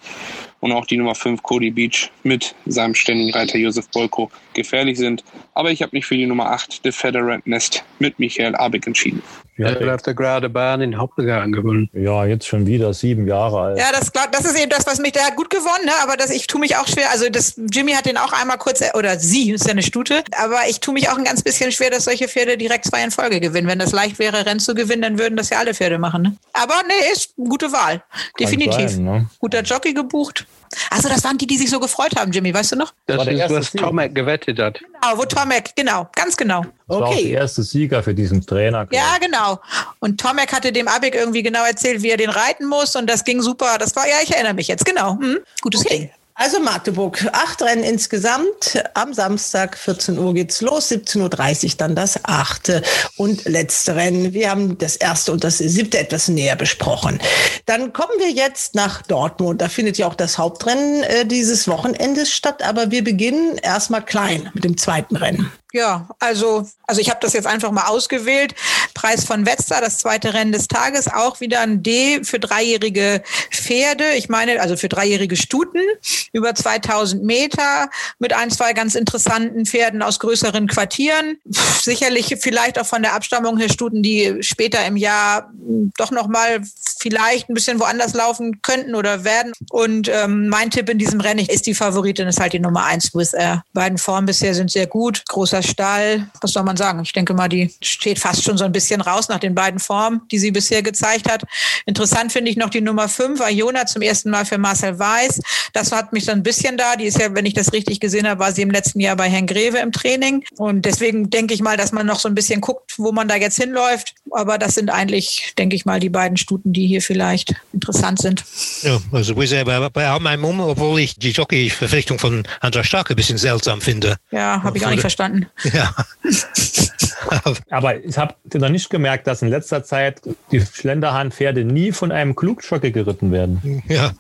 Und auch die Nummer 5 Cody Beach mit seinem ständigen Reiter Josef Bolko gefährlich sind. Aber ich habe mich für die Nummer 8, The Federate Nest, mit Michael Abig entschieden. Ja, er hat der gerade Bahn in Hauptbegang gewonnen. Ja, jetzt schon wieder sieben Jahre alt. Ja, das, das ist eben das, was mich, der hat gut gewonnen, ne? aber das, ich tue mich auch schwer, also das, Jimmy hat den auch einmal kurz, oder sie, ist ja eine Stute, aber ich tue mich auch ein ganz bisschen schwer, dass solche Pferde direkt zwei in Folge gewinnen. Wenn das leicht wäre, Rennen zu gewinnen, dann würden das ja alle Pferde machen. Ne? Aber nee, ist eine gute Wahl. Definitiv. Sein, ne? Guter Jockey gebucht. Also das waren die, die sich so gefreut haben, Jimmy, weißt du noch? Das War der ist, erste was Sieg. Tomek gewettet hat. Genau, wo Tomek, genau, ganz genau. Das war auch Okay. der erste Sieger für diesen Trainer. glaub Ja, genau. Und Tomek hatte dem Abig irgendwie genau erzählt, wie er den reiten muss und das ging super. Das war, ja, ich erinnere mich jetzt, genau. Hm? Gutes Ding. Also Magdeburg, acht Rennen insgesamt. Am Samstag 14 Uhr geht's los, 17.30 Uhr dann das achte und letzte Rennen. Wir haben das erste und das siebte etwas näher besprochen. Dann kommen wir jetzt nach Dortmund. Da findet ja auch das Hauptrennen äh, dieses Wochenendes statt. Aber wir beginnen erstmal klein mit dem zweiten Rennen. Ja, also, also ich habe das jetzt einfach mal ausgewählt. Preis von Wetzlar, das zweite Rennen des Tages, auch wieder ein D für dreijährige Pferde. Ich meine, also für dreijährige Stuten über 2000 Meter mit ein, zwei ganz interessanten Pferden aus größeren Quartieren. Sicherlich vielleicht auch von der Abstammung her Stuten, die später im Jahr mh, doch noch mal vielleicht ein bisschen woanders laufen könnten oder werden. Und ähm, mein Tipp in diesem Rennen ist die Favoritin, ist halt die Nummer eins With Air. Beiden Formen bisher sind sehr gut. Großer Stall. Was soll man sagen? Ich denke mal, die steht fast schon so ein bisschen raus nach den beiden Formen, die sie bisher gezeigt hat. Interessant finde ich noch die Nummer fünf Iona, zum ersten Mal für Marcel Weiß. Das hat mich so ein bisschen da. Die ist ja, wenn ich das richtig gesehen habe, war sie im letzten Jahr bei Herrn Greve im Training. Und deswegen denke ich mal, dass man noch so ein bisschen guckt, wo man da jetzt hinläuft. Aber das sind eigentlich, denke ich mal, die beiden Stuten, die hier vielleicht interessant sind. Ja, also wir sehen bei, bei meinem Mumm, obwohl ich die Jockey-Verpflichtung von Andra Starke ein bisschen seltsam finde. Ja, habe ich auch nicht verstanden. Ja. Aber ich habe noch nicht gemerkt, dass in letzter Zeit die Schlenderhahn-Pferde nie von einem Klugschocke geritten werden. Ja,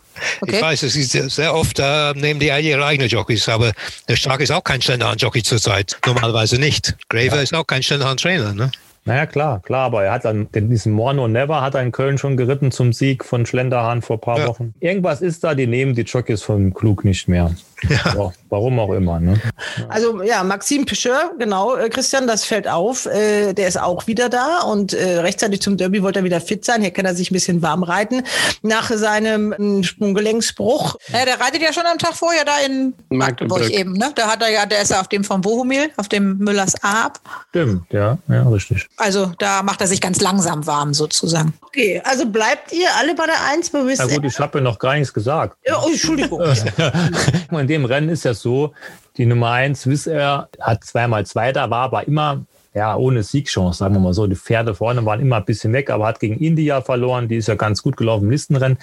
Okay. ich weiß, es ist sehr, oft äh, nehmen die ihre eigenen Jockeys, aber der Starke ist auch kein Ständerhand-Jockey zurzeit. Normalerweise nicht. Graver ist auch kein Ständerhand-Trainer, ne? Naja, klar, klar, aber er hat dann den, diesen Morno Never hat er in Köln schon geritten zum Sieg von Schlenderhahn vor ein paar Ja. Wochen. Irgendwas ist da, die nehmen die Jockeys von Klug nicht mehr. Ja. warum auch immer. Ne? Also ja, Maxime Picheur, genau, äh, Christian, das fällt auf. Äh, der ist auch wieder da und äh, rechtzeitig zum Derby wollte er wieder fit sein. Hier kann er sich ein bisschen warm reiten. Nach seinem äh, Sprunggelenksbruch. Ja, der reitet ja schon am Tag vorher da in Magdeburg. Magdeburg eben, ne? Da hat er ja, der ist ja auf dem von Bohumil, auf dem Müllers Aab. Stimmt, ja, ja, richtig. Also da macht er sich ganz langsam warm sozusagen. Okay, also bleibt ihr alle bei der Eins bei Wiss Na gut, ich habe ja noch gar nichts gesagt. Ja, oh, Entschuldigung. In dem Rennen ist ja so, die Nummer 1, Swiss Air, hat zweimal Zweiter, war aber immer ja, ohne Siegchance, sagen wir mal so. Die Pferde vorne waren immer ein bisschen weg, aber hat gegen India verloren. Die ist ja ganz gut gelaufen im Listenrennen.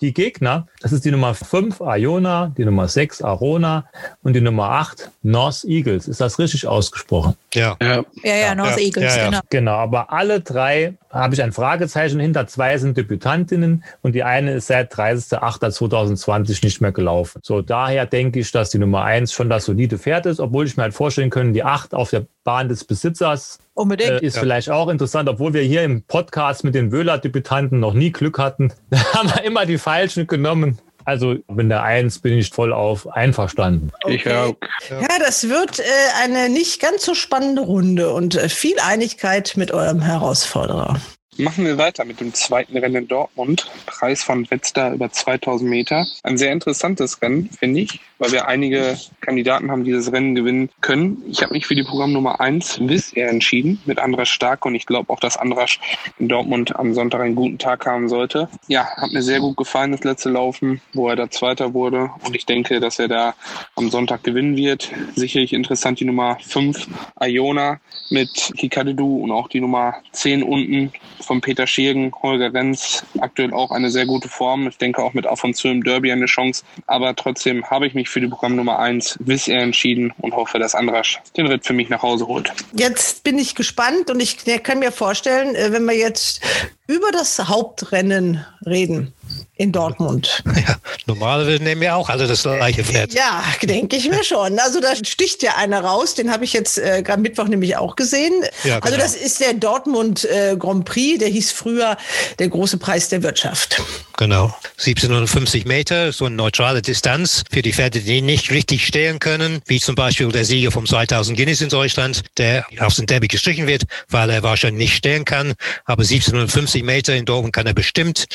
Die Gegner, das ist die Nummer 5, Iona, die Nummer 6, Arona und die Nummer 8, North Eagles. Ist das richtig ausgesprochen? Ja. Ja, Ja, ja, North ja, Eagles, ja, ja. genau. Genau, aber alle drei habe ich ein Fragezeichen hinter. Zwei sind Debütantinnen und die eine ist seit 30.08.2020 nicht mehr gelaufen. So, daher denke ich, dass die Nummer eins schon das solide Pferd ist, obwohl ich mir halt vorstellen können, die acht auf der Bahn des Besitzers Unbedingt. äh, ist vielleicht auch interessant, obwohl wir hier im Podcast mit den Wöhler-Debütanten noch nie Glück hatten. Da haben wir immer die falschen genommen. Also mit der Eins bin ich voll auf einverstanden. ich auch. Ja, das wird äh, eine nicht ganz so spannende Runde und äh, viel Einigkeit mit eurem Herausforderer. Machen wir weiter mit dem zweiten Rennen in Dortmund. Preis von Wetzlar über 2000 Meter. Ein sehr interessantes Rennen, finde ich, weil wir einige Kandidaten haben, die das Rennen gewinnen können. Ich habe mich für die Programmnummer 1 Wiss Air entschieden, mit Andras Stark und ich glaube auch, dass Andras in Dortmund am Sonntag einen guten Tag haben sollte. Ja, hat mir sehr gut gefallen, das letzte Laufen, wo er da Zweiter wurde und ich denke, dass er da am Sonntag gewinnen wird. Sicherlich interessant die Nummer 5 Iona mit Kikadidu und auch die Nummer 10 unten von Peter Schirgen, Holger Renz, aktuell auch eine sehr gute Form. Ich denke auch mit Afonso im Derby eine Chance. Aber trotzdem habe ich mich für die Programmnummer 1 Wiss Air entschieden und hoffe, dass Andras den Ritt für mich nach Hause holt. Jetzt bin ich gespannt und ich kann mir vorstellen, äh, wenn wir jetzt über das Hauptrennen reden, in Dortmund. Ja, normalerweise nehmen wir auch alle das gleiche Pferd. Ja, denke ich mir schon. Also da sticht ja einer raus, den habe ich jetzt äh, gerade Mittwoch nämlich auch gesehen. Ja, Also genau. das ist der Dortmund äh, Grand Prix, der hieß früher der große Preis der Wirtschaft. Genau. 1750 Meter, so eine neutrale Distanz für die Pferde, die nicht richtig stehen können, wie zum Beispiel der Sieger vom 2000 Guinness in Deutschland, der auf den Derby gestrichen wird, weil er wahrscheinlich nicht stehen kann. Aber 1750 Meter in Dortmund kann er bestimmt.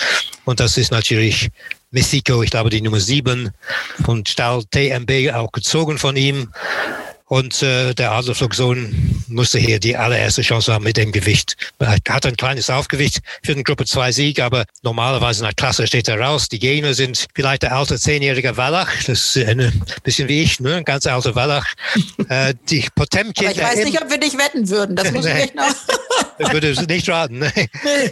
Und das ist natürlich Mystico, ich glaube die Nummer 7 von Stahl TMB, auch gezogen von ihm. Und äh, der Adlerflugsohn musste hier die allererste Chance haben mit dem Gewicht. Er hat ein kleines Aufgewicht für den Gruppe 2 Sieg, aber normalerweise nach Klasse steht er raus. Die Gegner sind vielleicht der alte zehnjährige Wallach, das ist ein bisschen wie ich, ne? ein ganz alter Wallach. äh, die Potemkin. Aber ich weiß der nicht, ob wir dich wetten würden. Das muss ich Nee. echt noch. ich würde es nicht raten. Ne? Äh,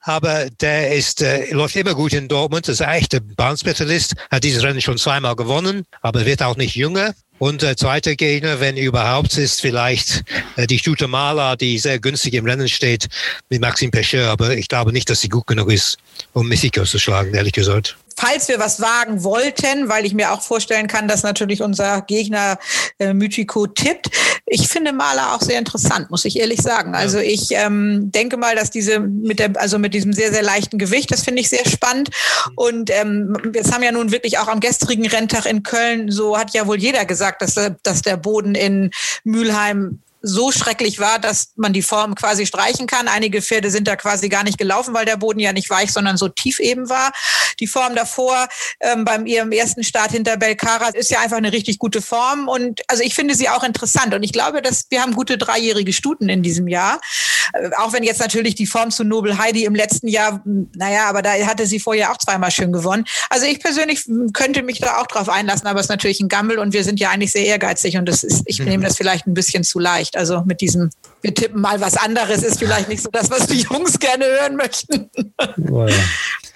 Aber der ist, äh, läuft immer gut in Dortmund. Das ist ein echter Bahnspezialist. Hat dieses Rennen schon zweimal gewonnen, aber wird auch nicht jünger. Und der zweite Gegner, wenn überhaupt, ist vielleicht äh, die Stute Mala, die sehr günstig im Rennen steht, mit Maxime Pecheur. Aber ich glaube nicht, dass sie gut genug ist, um Messico zu schlagen, ehrlich gesagt. Falls wir was wagen wollten, weil ich mir auch vorstellen kann, dass natürlich unser Gegner äh, Mythico tippt. Ich finde Maler auch sehr interessant, muss ich ehrlich sagen. Also ich ähm, denke mal, dass diese mit der, also mit diesem sehr, sehr leichten Gewicht, das finde ich sehr spannend. Und ähm, jetzt haben ja nun wirklich auch am gestrigen Renntag in Köln, so hat ja wohl jeder gesagt, dass, dass der Boden in Mülheim so schrecklich war, dass man die Form quasi streichen kann. Einige Pferde sind da quasi gar nicht gelaufen, weil der Boden ja nicht weich, sondern so tief eben war. Die Form davor ähm, beim ihrem ersten Start hinter Belcara ist ja einfach eine richtig gute Form und also ich finde sie auch interessant und ich glaube, dass wir haben gute dreijährige Stuten in diesem Jahr. Äh, auch wenn jetzt natürlich die Form zu Nobel Heidi im letzten Jahr, mh, naja, aber da hatte sie vorher auch zweimal schön gewonnen. Also ich persönlich mh, könnte mich da auch drauf einlassen, aber es ist natürlich ein Gammel und wir sind ja eigentlich sehr ehrgeizig und das ist, ich nehme das vielleicht ein bisschen zu leicht. Also mit diesem, wir tippen mal was anderes, ist vielleicht nicht so das, was die Jungs gerne hören möchten. Oh ja.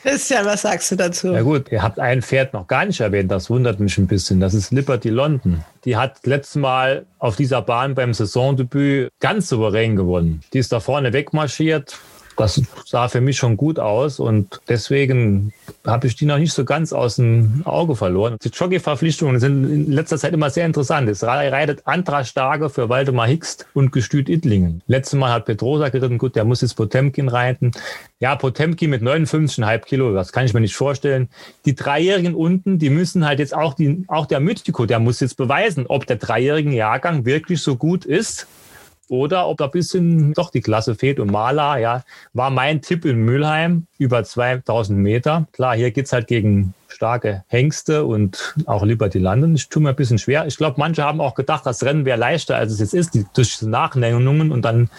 Christian, was sagst du dazu? Ja gut, ihr habt ein Pferd noch gar nicht erwähnt, das wundert mich ein bisschen. Das ist Liberty London. Die hat letztes Mal auf dieser Bahn beim Saisondebüt ganz souverän gewonnen. Die ist da vorne wegmarschiert. Das sah für mich schon gut aus und deswegen habe ich die noch nicht so ganz aus dem Auge verloren. Die Jockey-Verpflichtungen sind in letzter Zeit immer sehr interessant. Es reitet Antra Starke für Waldemar Hickst und Gestüt Ittlingen. Letztes Mal hat Petrosa geritten, gut, der muss jetzt Potemkin reiten. Ja, Potemkin mit 59,5 Kilo, das kann ich mir nicht vorstellen. Die Dreijährigen unten, die müssen halt jetzt auch, die, auch der Mythico, der muss jetzt beweisen, ob der dreijährigen Jahrgang wirklich so gut ist oder ob da ein bisschen doch die Klasse fehlt. Und Maler, ja, war mein Tipp in Mülheim über 2000 Meter. Klar, hier geht's halt gegen starke Hengste und auch Liberty London. Ich tue mir ein bisschen schwer. Ich glaube, manche haben auch gedacht, das Rennen wäre leichter, als es jetzt ist, die, durch diese Nachnennungen. Und dann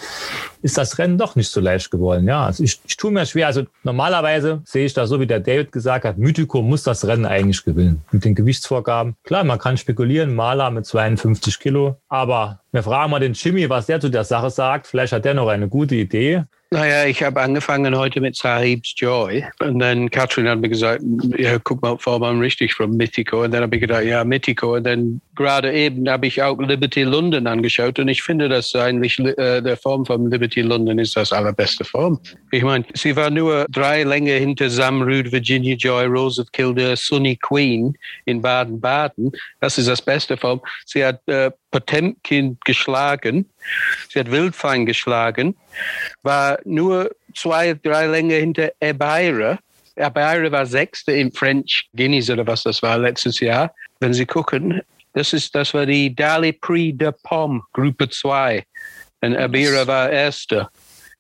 ist das Rennen doch nicht so leicht geworden. Ja, also ich, ich tue mir schwer. Also normalerweise sehe ich da so, wie der David gesagt hat, Mythico muss das Rennen eigentlich gewinnen. Mit den Gewichtsvorgaben. Klar, man kann spekulieren, Maler mit 52 Kilo. Aber wir fragen mal den Jimmy, was der zu der Sache sagt. Vielleicht hat der noch eine gute Idee. Naja, ich habe angefangen heute mit Sahib's Joy und dann Katrin hat mir gesagt, ja, guck mal, mal richtig von Mythico und dann habe ich gedacht, ja, Mythico und dann gerade eben habe ich auch Liberty London angeschaut und ich finde, dass eigentlich äh, der Form von Liberty London ist das allerbeste Form. Ich meine, sie war nur drei Länge hinter Samrud, Virginia Joy, Rose of Kildare, Sunny Queen in Baden-Baden. Das ist das beste Form. Sie hat äh, Potemkin geschlagen, sie hat Wildfein geschlagen, war nur zwei, drei Länge hinter Ebeira. Ebeira war Sechste im French Guineas oder was das war letztes Jahr. Wenn Sie gucken, das ist, das war die Dali Prix de Pomme, Gruppe 2. Und Ebeira war Erster.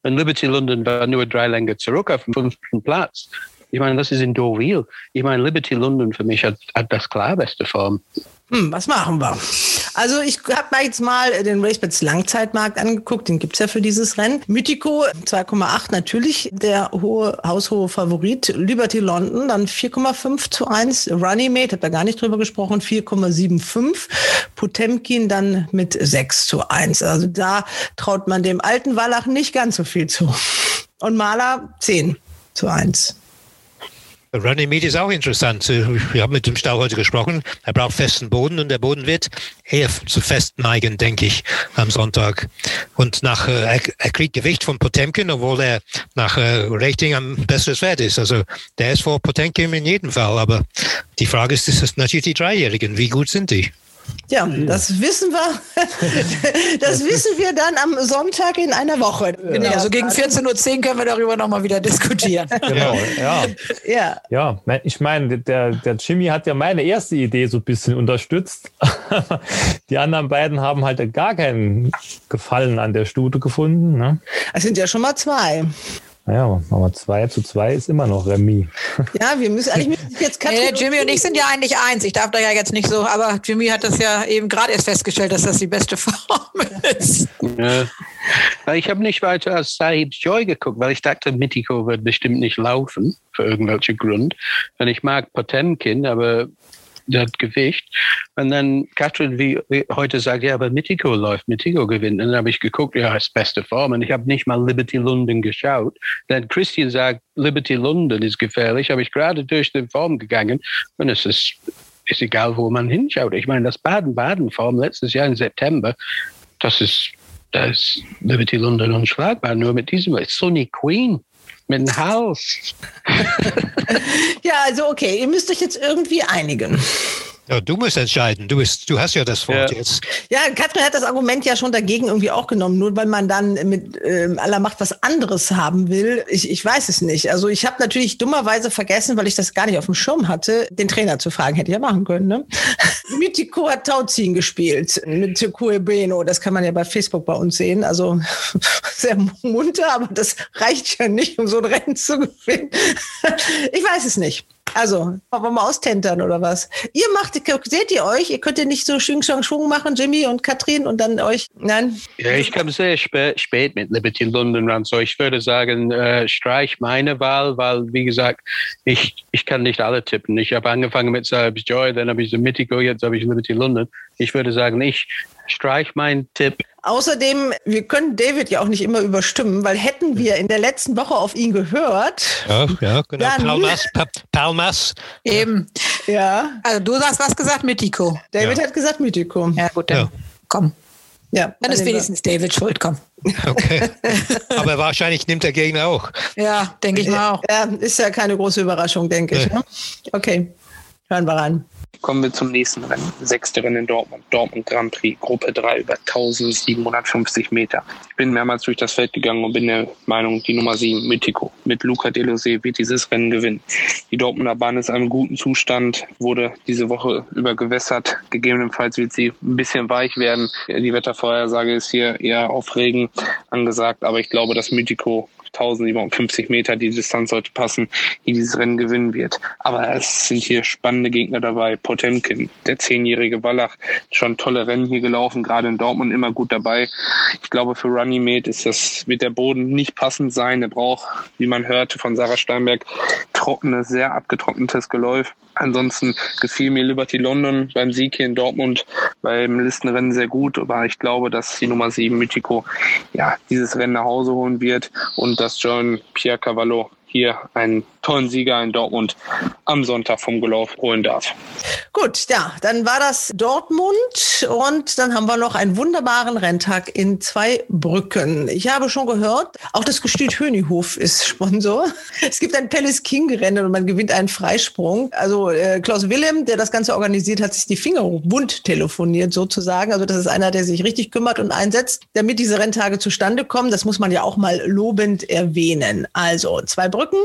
Und Liberty London war nur drei Länge zurück auf dem fünften Platz. Ich meine, das ist in Deauville. Ich meine, Liberty London für mich hat, hat das klar beste Form. Hm, was machen wir? Also ich habe mir jetzt mal den RaceBets Langzeitmarkt angeguckt, den gibt's ja für dieses Rennen. Mythico 2,8 natürlich, der hohe, haushohe Favorit. Liberty London dann 4,5 zu 1. Runnymate, hat da gar nicht drüber gesprochen, 4,75. Potemkin dann mit 6 zu 1. Also da traut man dem alten Wallach nicht ganz so viel zu. Und Maler 10 zu 1. Runnymede ist auch interessant. Wir haben mit dem Stau heute gesprochen. Er braucht festen Boden und der Boden wird eher zu fest neigen, denke ich, am Sonntag. Und nach, äh, er, er kriegt Gewicht von Potemkin, obwohl er nach äh, Rating am besseres Wert ist. Also der ist vor Potemkin in jedem Fall. Aber die Frage ist, ist natürlich die Dreijährigen. Wie gut sind die? Ja, das wissen wir. Das wissen wir dann am Sonntag in einer Woche. Genau, also gegen 14.10 Uhr können wir darüber nochmal wieder diskutieren. Genau, ja. Ja. Ja, ich meine, der, der Jimmy hat ja meine erste Idee so ein bisschen unterstützt. Die anderen beiden haben halt gar keinen Gefallen an der Stute gefunden. Ne? Es sind ja schon mal zwei. Naja, aber 2 zu 2 ist immer noch Remis. Ja, wir müssen eigentlich müssen jetzt Katrin nee, Jimmy und ich sind ja eigentlich eins. Ich darf da ja jetzt nicht so, aber Jimmy hat das ja eben gerade erst festgestellt, dass das die beste Form ist. Ja. Ich habe nicht weiter als Sahib's Joy geguckt, weil ich dachte, Mitiko wird bestimmt nicht laufen, für irgendwelchen Grund. Und ich mag Potemkin, aber das Gewicht. Und dann Katrin wie, wie heute sagt, ja, aber Mitiko läuft, Mitiko gewinnt. Und dann habe ich geguckt, ja, ist beste Form. Und ich habe nicht mal Liberty London geschaut. Dann Christian sagt, Liberty London ist gefährlich. Habe ich gerade durch die Form gegangen. Und es ist, ist egal, wo man hinschaut. Ich meine, das Baden-Baden-Form letztes Jahr im September, das ist, das ist Liberty London unschlagbar. Nur mit diesem, Sonny Queen mit dem Haus. ja, also okay, ihr müsst euch jetzt irgendwie einigen. Ja, du musst entscheiden. Du, bist, du hast ja das Wort ja. jetzt. Ja, Katrin hat das Argument ja schon dagegen irgendwie auch genommen, nur weil man dann mit äh, aller Macht was anderes haben will. Ich, ich weiß es nicht. Also ich habe natürlich dummerweise vergessen, weil ich das gar nicht auf dem Schirm hatte, den Trainer zu fragen. Hätte ich ja machen können. Ne? Mythico hat Tauziehen gespielt mit Cue Beno. Das kann man ja bei Facebook bei uns sehen. Also sehr munter, aber das reicht ja nicht, um so ein Rennen zu gewinnen. ich weiß es nicht. Also, wollen wir mal austentern oder was? Ihr macht, seht ihr euch? Ihr könnt ja nicht so Schwing, Schwung, Schwung machen, Jimmy und Katrin und dann euch, nein? Ja, ich kam sehr spät, spät mit Liberty London ran. So, ich würde sagen, äh, streich meine Wahl, weil, wie gesagt, ich, ich kann nicht alle tippen. Ich habe angefangen mit Sabes Joy, dann habe ich so Mythico, jetzt habe ich Liberty London. Ich würde sagen, ich streich meinen Tipp. Außerdem, wir können David ja auch nicht immer überstimmen, weil hätten wir in der letzten Woche auf ihn gehört. Ja, ja genau. Palmas, Palmas. Eben. Ja. Also du hast was gesagt, Mythico. David ja. hat gesagt Mythico. Ja, gut, dann ja. komm. Ja, dann ist wenigstens David schuld, komm. Okay. Aber wahrscheinlich nimmt der Gegner auch. Ja, denke ich mal auch. Ja, ist ja keine große Überraschung, denke ich. Ne? Okay, hören wir rein. Kommen wir zum nächsten Rennen. Sechste Rennen in Dortmund. Dortmund Grand Prix, Gruppe 3 über 1750 Meter. Ich bin mehrmals durch das Feld gegangen und bin der Meinung, die Nummer 7, Mythico, mit Luca Delosé wird dieses Rennen gewinnen. Die Dortmunder Bahn ist in einem guten Zustand, wurde diese Woche über gewässert. Gegebenenfalls wird sie ein bisschen weich werden. Die Wettervorhersage ist hier eher auf Regen angesagt, aber ich glaube, dass Mythico 1750 Meter, die Distanz sollte passen, die dieses Rennen gewinnen wird. Aber es sind hier spannende Gegner dabei. Potemkin, der zehnjährige Wallach, schon tolle Rennen hier gelaufen, gerade in Dortmund immer gut dabei. Ich glaube, für Runnymede ist das, wird der Boden nicht passend sein. Er braucht, wie man hörte von Sarah Steinberg, trockenes, sehr abgetrocknetes Geläuf. Ansonsten gefiel mir Liberty London beim Sieg hier in Dortmund beim Listenrennen sehr gut, aber ich glaube, dass die Nummer 7 Mythico ja, dieses Rennen nach Hause holen wird und dass John Pierre Cavallo hier einen tollen Sieger in Dortmund am Sonntag vom Gelauf holen darf. Gut, ja, dann war das Dortmund und dann haben wir noch einen wunderbaren Renntag in zwei Brücken. Ich habe schon gehört, auch das Gestüt Hönihof ist Sponsor. Es gibt ein Palace King Rennen und man gewinnt einen Freisprung. Also äh, Klaus Willem, der das Ganze organisiert, hat sich die Finger bunt telefoniert sozusagen. Also das ist einer, der sich richtig kümmert und einsetzt, damit diese Renntage zustande kommen. Das muss man ja auch mal lobend erwähnen. Also zwei Brücken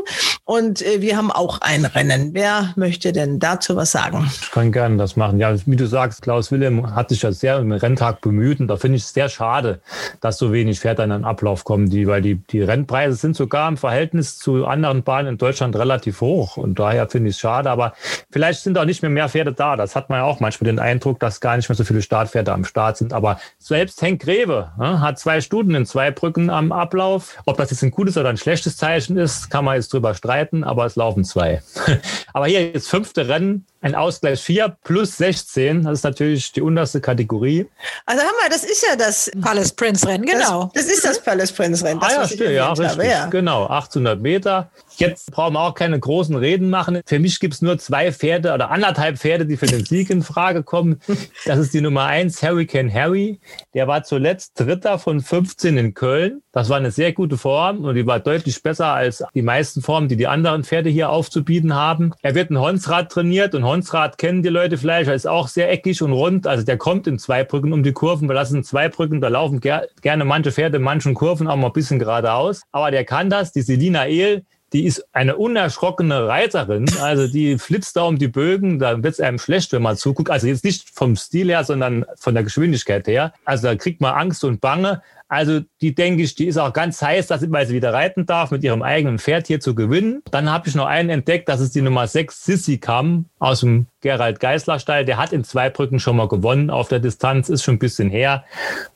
und und äh, wir haben auch ein Rennen. Wer möchte denn dazu was sagen? Ich kann gerne das machen. Ja, wie du sagst, Klaus Willem hat sich ja sehr im Renntag bemüht und da finde ich es sehr schade, dass so wenig Pferde in den Ablauf kommen, die, weil die, die Rennpreise sind sogar im Verhältnis zu anderen Bahnen in Deutschland relativ hoch und daher finde ich es schade. Aber vielleicht sind auch nicht mehr mehr Pferde da. Das hat man ja auch manchmal den Eindruck, dass gar nicht mehr so viele Startpferde am Start sind. Aber selbst Henk Greve ne, hat zwei Stunden in zwei Brücken am Ablauf. Ob das jetzt ein gutes oder ein schlechtes Zeichen ist, kann man jetzt drüber streiten aber es laufen zwei. aber hier das fünfte Rennen ein Ausgleich 4 plus 16. Das ist natürlich die unterste Kategorie. Also haben wir, das ist ja das Palace Prince Rennen, genau. Das, das ist das Palace Prince Rennen. Das, ah ja, was ich stimmt, ja, richtig. habe, ja. Genau, 1800 Meter. Jetzt brauchen wir auch keine großen Reden machen. Für mich gibt es nur zwei Pferde oder anderthalb Pferde, die für den Sieg in Frage kommen. Das ist die Nummer eins Hurricane Harry. Der war zuletzt Dritter von 15 in Köln. Das war eine sehr gute Form und die war deutlich besser als die meisten Formen, die die anderen Pferde hier aufzubieten haben. Er wird in Honsrad trainiert und Honsrad kennen die Leute vielleicht. Er ist auch sehr eckig und rund. Also der kommt in zwei Brücken um die Kurven, weil das sind zwei Brücken, da laufen ger gerne manche Pferde in manchen Kurven auch mal ein bisschen geradeaus. Aber der kann das. Die Selina Ehl, die ist eine unerschrockene Reiterin. Also die flitzt da um die Bögen, da wird es einem schlecht, wenn man zuguckt. Also jetzt nicht vom Stil her, sondern von der Geschwindigkeit her. Also da kriegt man Angst und Bange. Also die denke ich, die ist auch ganz heiß, dass sie, wieder reiten darf, mit ihrem eigenen Pferd hier zu gewinnen. Dann habe ich noch einen entdeckt, das ist die Nummer 6, Sissy Kam aus dem Gerald Geisler Stall. Der hat in zwei Brücken schon mal gewonnen auf der Distanz, ist schon ein bisschen her.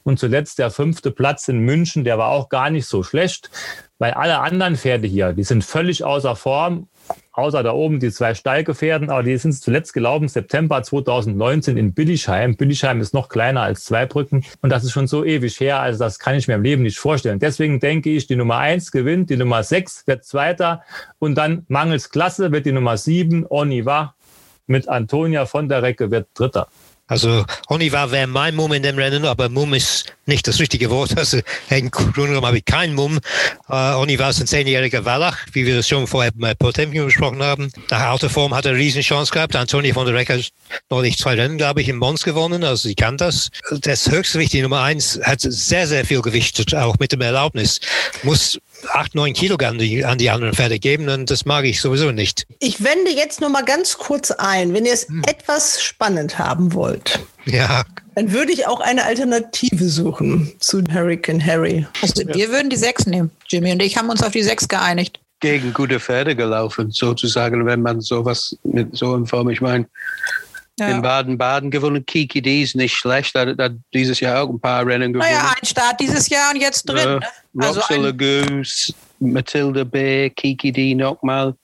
Und zuletzt der fünfte Platz in München, der war auch gar nicht so schlecht, weil alle anderen Pferde hier, die sind völlig außer Form außer da oben die zwei Stallgefährden, aber die sind zuletzt gelaufen, September 2019 in Billischheim. Billischheim ist noch kleiner als Zweibrücken und das ist schon so ewig her, also das kann ich mir im Leben nicht vorstellen. Deswegen denke ich, die Nummer eins gewinnt, die Nummer sechs wird Zweiter und dann mangels Klasse wird die Nummer sieben, Oniva, mit Antonia von der Recke wird Dritter. Also Oniva wäre mein Mumm in dem Rennen, aber Mumm ist nicht das richtige Wort. Also im Grunde genommen habe ich keinen Mumm. Äh, Oniva ist ein zehnjähriger Wallach, wie wir das schon vorher bei Potemkin besprochen haben. Nach alter Form hat er eine Riesenchance gehabt. Antonia von der Recke hat neulich zwei Rennen, glaube ich, in Mons gewonnen. Also sie kann das. Das höchste Gewicht, die Nummer eins, hat sehr, sehr viel Gewicht, auch mit dem Erlaubnis. Muss acht, neun Kilo an die, an die anderen Pferde geben und das mag ich sowieso nicht. Ich wende jetzt nur mal ganz kurz ein, wenn ihr es etwas spannend haben wollt. Ja. Dann würde ich auch eine Alternative suchen zu Hurricane Harry. Also wir würden die sechs nehmen. Jimmy und ich haben uns auf die sechs geeinigt. Gegen gute Pferde gelaufen, sozusagen, wenn man sowas mit so in Form, ich meine, Ja. in Baden-Baden gewonnen. Kiki D ist nicht schlecht, hat, hat dieses Jahr auch ein paar Rennen gewonnen. Naja, ein Start dieses Jahr und jetzt drin. Ja, ne? Also Goose, Matilda B, Kiki D nochmal.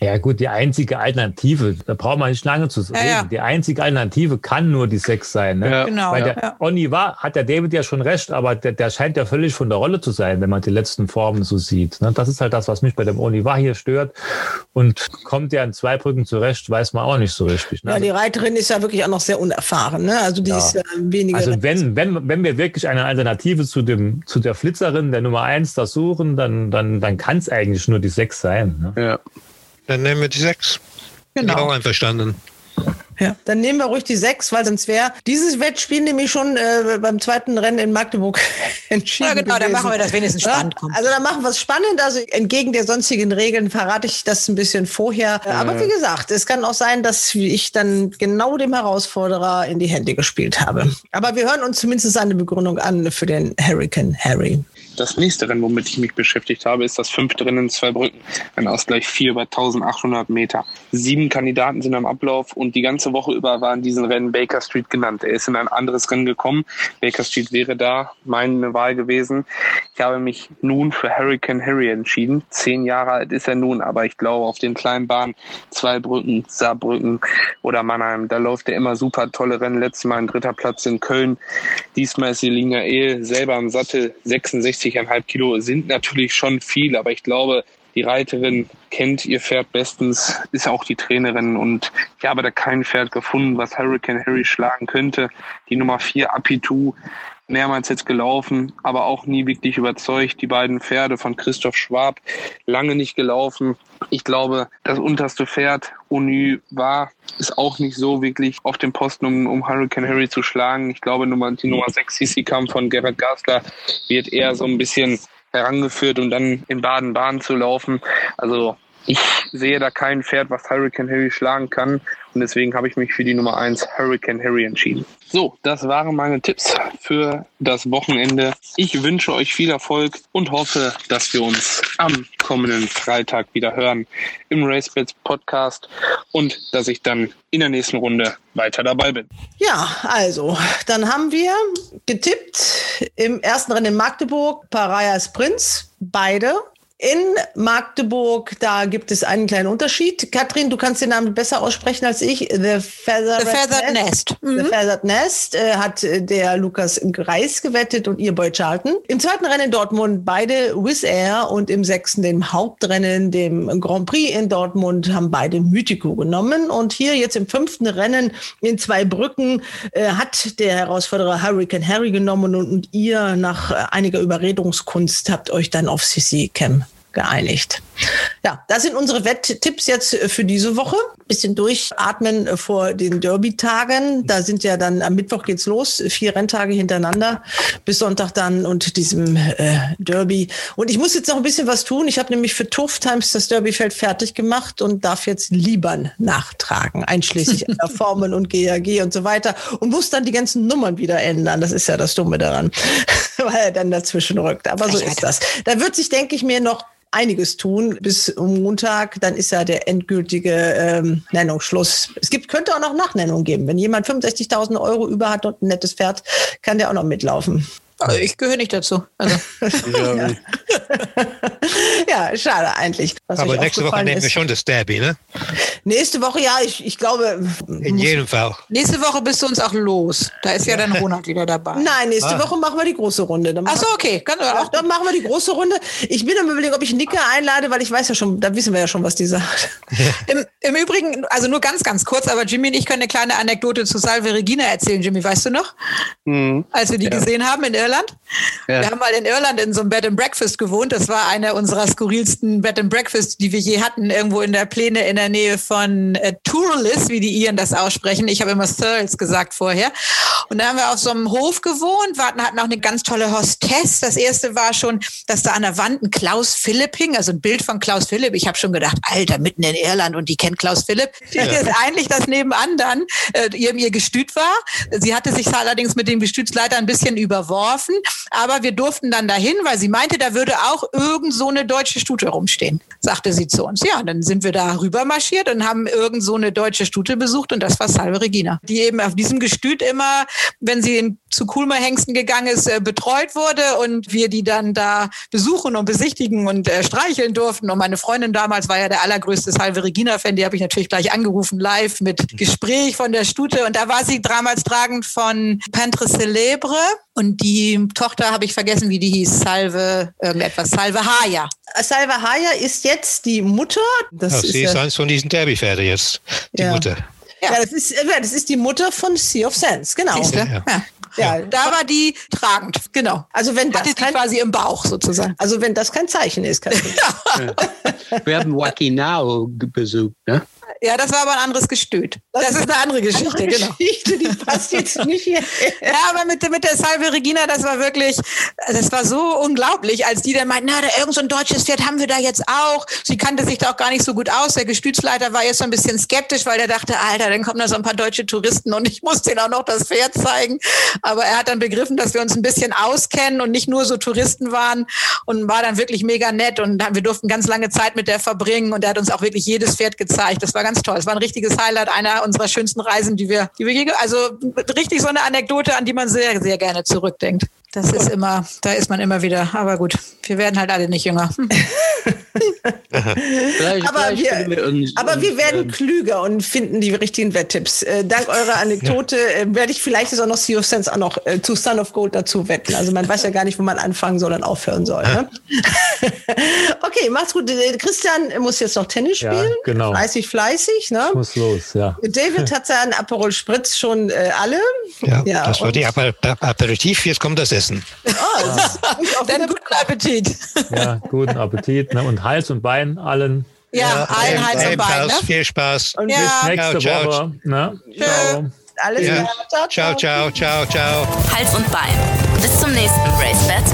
Ja gut, die einzige Alternative, da braucht man nicht lange zu reden. Ja, ja. Die einzige Alternative kann nur die Sechs sein. Ne? Ja. genau. Weil der ja. Oniva hat der David ja schon recht, aber der, der scheint ja völlig von der Rolle zu sein, wenn man die letzten Formen so sieht. Ne? Das ist halt das, was mich bei dem Oniva hier stört. Und kommt ja in zwei Brücken zurecht, weiß man auch nicht so richtig. Ne? Ja, die Reiterin ist ja wirklich auch noch sehr unerfahren. Ne? Also die Ja. ist ja weniger. Also wenn, wenn, wenn wir wirklich eine Alternative zu dem, zu der Flitzerin, der Nummer eins, da suchen, dann, dann, dann kann es eigentlich nur die sechs sein. Ne? Ja. Dann nehmen wir die sechs. Bin ich Genau. auch einverstanden. Ja, dann nehmen wir ruhig die sechs, weil sonst wäre dieses Wettspiel nämlich schon äh, beim zweiten Rennen in Magdeburg entschieden. Ja, genau, dann gewesen. machen wir das wenigstens spannend. Ja, also dann machen wir es spannend. Also entgegen der sonstigen Regeln verrate ich das ein bisschen vorher. Aber wie gesagt, es kann auch sein, dass ich dann genau dem Herausforderer in die Hände gespielt habe. Aber wir hören uns zumindest seine Begründung an für den Hurricane Harry. Das nächste Rennen, womit ich mich beschäftigt habe, ist das fünfte Rennen in zwei Brücken. Ein Ausgleich 4 über 1800 Meter. Sieben Kandidaten sind am Ablauf und die ganze Woche über war in diesem Rennen Baker Street genannt. Er ist in ein anderes Rennen gekommen. Baker Street wäre da meine Wahl gewesen. Ich habe mich nun für Hurricane Harry entschieden. Zehn Jahre alt ist er nun, aber ich glaube, auf den kleinen Bahnen, zwei Brücken, Saarbrücken oder Mannheim, da läuft er immer super tolle Rennen. Letztes Mal ein dritter Platz in Köln. Diesmal ist Selina Ehl selber am Sattel. 66,5 Kilo sind natürlich schon viel, aber ich glaube, die Reiterin kennt ihr Pferd bestens, ist auch die Trainerin und ich habe da kein Pferd gefunden, was Hurricane Harry schlagen könnte. Die Nummer 4 Apitu mehrmals jetzt gelaufen, aber auch nie wirklich überzeugt. Die beiden Pferde von Christoph Schwab lange nicht gelaufen. Ich glaube, das unterste Pferd, Ony, war, ist auch nicht so wirklich auf dem Posten, um, um Hurricane Harry zu schlagen. Ich glaube, Nummer, die Nummer 6 Sissi Kampf von Gerhard Gasler wird eher so ein bisschen herangeführt, um dann in Baden-Baden zu laufen. Also ich sehe da kein Pferd, was Hurricane Harry schlagen kann. Und deswegen habe ich mich für die Nummer 1 Hurricane Harry entschieden. So, das waren meine Tipps für das Wochenende. Ich wünsche euch viel Erfolg und hoffe, dass wir uns am kommenden Freitag wieder hören im RaceBets Podcast und dass ich dann in der nächsten Runde weiter dabei bin. Ja, also, dann haben wir getippt im ersten Rennen in Magdeburg Parias Prinz, beide. In Magdeburg, da gibt es einen kleinen Unterschied. Katrin, du kannst den Namen besser aussprechen als ich. The Feathered, The Feathered Nest. The Feathered Nest äh, hat äh, der Lukas Greis gewettet und ihr Boy Charlton. Im zweiten Rennen in Dortmund beide Wizz Air und im sechsten, dem Hauptrennen, dem Grand Prix in Dortmund, haben beide Mythico genommen. Und hier jetzt im fünften Rennen in zwei Brücken äh, hat der Herausforderer Hurricane Harry genommen und, und ihr nach äh, einiger Überredungskunst habt euch dann auf CC Cam geeinigt. Ja, das sind unsere Wetttipps jetzt für diese Woche. Bisschen durchatmen vor den Derby-Tagen. Da sind ja dann am Mittwoch geht's los, vier Renntage hintereinander bis Sonntag dann und diesem äh, Derby. Und ich muss jetzt noch ein bisschen was tun. Ich habe nämlich für Turf Times das Derbyfeld fertig gemacht und darf jetzt Liebern nachtragen, einschließlich Formen und GAG und so weiter und muss dann die ganzen Nummern wieder ändern. Das ist ja das Dumme daran, weil er dann dazwischen rückt. Aber so ist das. Da wird sich, denke ich mir, noch einiges tun bis Montag. Dann ist ja der endgültige ähm, Nennungsschluss. Es gibt, könnte auch noch Nachnennung geben. Wenn jemand 65.000 Euro über hat und ein nettes Pferd, kann der auch noch mitlaufen. Also ich gehöre nicht dazu. Also. ja. ja, schade eigentlich. Was Aber nächste Woche nehmen wir schon das Derby, ne? Nächste Woche, ja, ich, ich glaube. In jedem Fall. Nächste Woche bist du uns auch los. Da ist ja dann Ronald wieder dabei. Nein, nächste Ah. Woche machen wir die große Runde. Dann Ach machen so, okay. Kann, Ach, dann machen wir die große Runde. Ich bin am überlegen, ob ich Nika einlade, weil ich weiß ja schon, da wissen wir ja schon, was die sagt. Im, Im Übrigen, also nur ganz, ganz kurz, aber Jimmy und ich können eine kleine Anekdote zu Salve Regina erzählen. Jimmy, weißt du noch? Mhm. Als wir die Ja. gesehen haben in Irland? Ja. Wir haben mal in Irland in so einem Bed and Breakfast gewohnt. Das war einer unserer skurrilsten Bed and Breakfast, die wir je hatten, irgendwo in der Pläne in der Nähe von äh, Turles, wie die Iren das aussprechen. Ich habe immer Thurles gesagt vorher. Und da haben wir auf so einem Hof gewohnt, warten, hatten auch eine ganz tolle Hostess. Das erste war schon, dass da an der Wand ein Klaus Philipp hing, also ein Bild von Klaus Philipp. Ich habe schon gedacht, Alter, mitten in Irland und die kennt Klaus Philipp. Ja. Das ist eigentlich das nebenan dann äh, ihr, ihr Gestüt war. Sie hatte sich allerdings mit dem Gestütsleiter ein bisschen überworfen, aber wir durften dann dahin, weil sie meinte, da würde auch irgend so eine deutsche Stute rumstehen, sagte sie zu uns. Ja, dann sind wir da rüber marschiert und haben irgend so eine deutsche Stute besucht und das war Salve Regina, die eben auf diesem Gestüt immer, wenn sie in, zu Kulmer Hengsten gegangen ist, äh, betreut wurde und wir die dann da besuchen und besichtigen und äh, streicheln durften. Und meine Freundin damals war ja der allergrößte Salve Regina-Fan, die habe ich natürlich gleich angerufen, live mit Gespräch von der Stute. Und da war sie damals tragend von Pentre Celebre und die Tochter habe ich vergessen, wie die hieß, Salve, irgendetwas, Salve Haya. Salva Haya ist jetzt die Mutter. Das Ja, ist, sie ist ja, eins von diesen Derby-Pferde jetzt, die Ja. Mutter. ja, das ist, äh, das ist die Mutter von Sea of Sands, genau. Siehste? Ja. Ja. Ja, Da war die tragend, genau. also wenn das Hatte kein, quasi im Bauch sozusagen. also wenn das kein Zeichen ist, kann Wir haben Wakinao besucht, ne? Ja, das war aber ein anderes Gestüt. Das ist eine andere Geschichte, genau. Geschichte, die passt jetzt nicht hier. Ja, aber mit, mit der Salve Regina, das war wirklich, das war so unglaublich, als die dann meinten, na, da irgend so ein deutsches Pferd haben wir da jetzt auch. Sie kannte sich da auch gar nicht so gut aus. Der Gestütsleiter war jetzt so ein bisschen skeptisch, weil der dachte, Alter, dann kommen da so ein paar deutsche Touristen und ich muss denen auch noch das Pferd zeigen. Aber er hat dann begriffen, dass wir uns ein bisschen auskennen und nicht nur so Touristen waren und war dann wirklich mega nett und wir durften ganz lange Zeit mit der verbringen und er hat uns auch wirklich jedes Pferd gezeigt. Das war ganz toll. Es war ein richtiges Highlight einer unserer schönsten Reisen, die wir, die wir je, also richtig so eine Anekdote, an die man sehr, sehr gerne zurückdenkt. Das ist immer, da ist man immer wieder. Aber gut, wir werden halt alle nicht jünger. Hm. Vielleicht, Aber vielleicht wir- wir uns, Aber wir uns, werden ähm, klüger und finden die richtigen Wetttipps. Äh, dank eurer Anekdote äh, werde ich vielleicht jetzt auch noch Sea of Sense auch noch äh, zu Son of Gold dazu wetten. Also man weiß ja gar nicht, wo man anfangen soll und aufhören soll. Ne? okay, macht's gut. Äh, Christian muss jetzt noch Tennis Ja, spielen. genau. Fleißig, fleißig. Ne? Muss los, ja. David hat seinen Aperol Spritz schon äh, alle. Ja, das war und- die Aper Aperitif, jetzt kommt das Essen. Oh, das ist auch Dann guten Appetit. Ja, guten Appetit. Ne? Und Hals und Bein allen. Ja, allen Hals und Bein. Ne? Viel Spaß. Und Ja. Bis nächste Ciao, ciao. Woche. Ne? Ciao. alles Ja. klar. Ciao, ciao, ciao, ciao. Hals und Bein. Bis zum nächsten Race Bet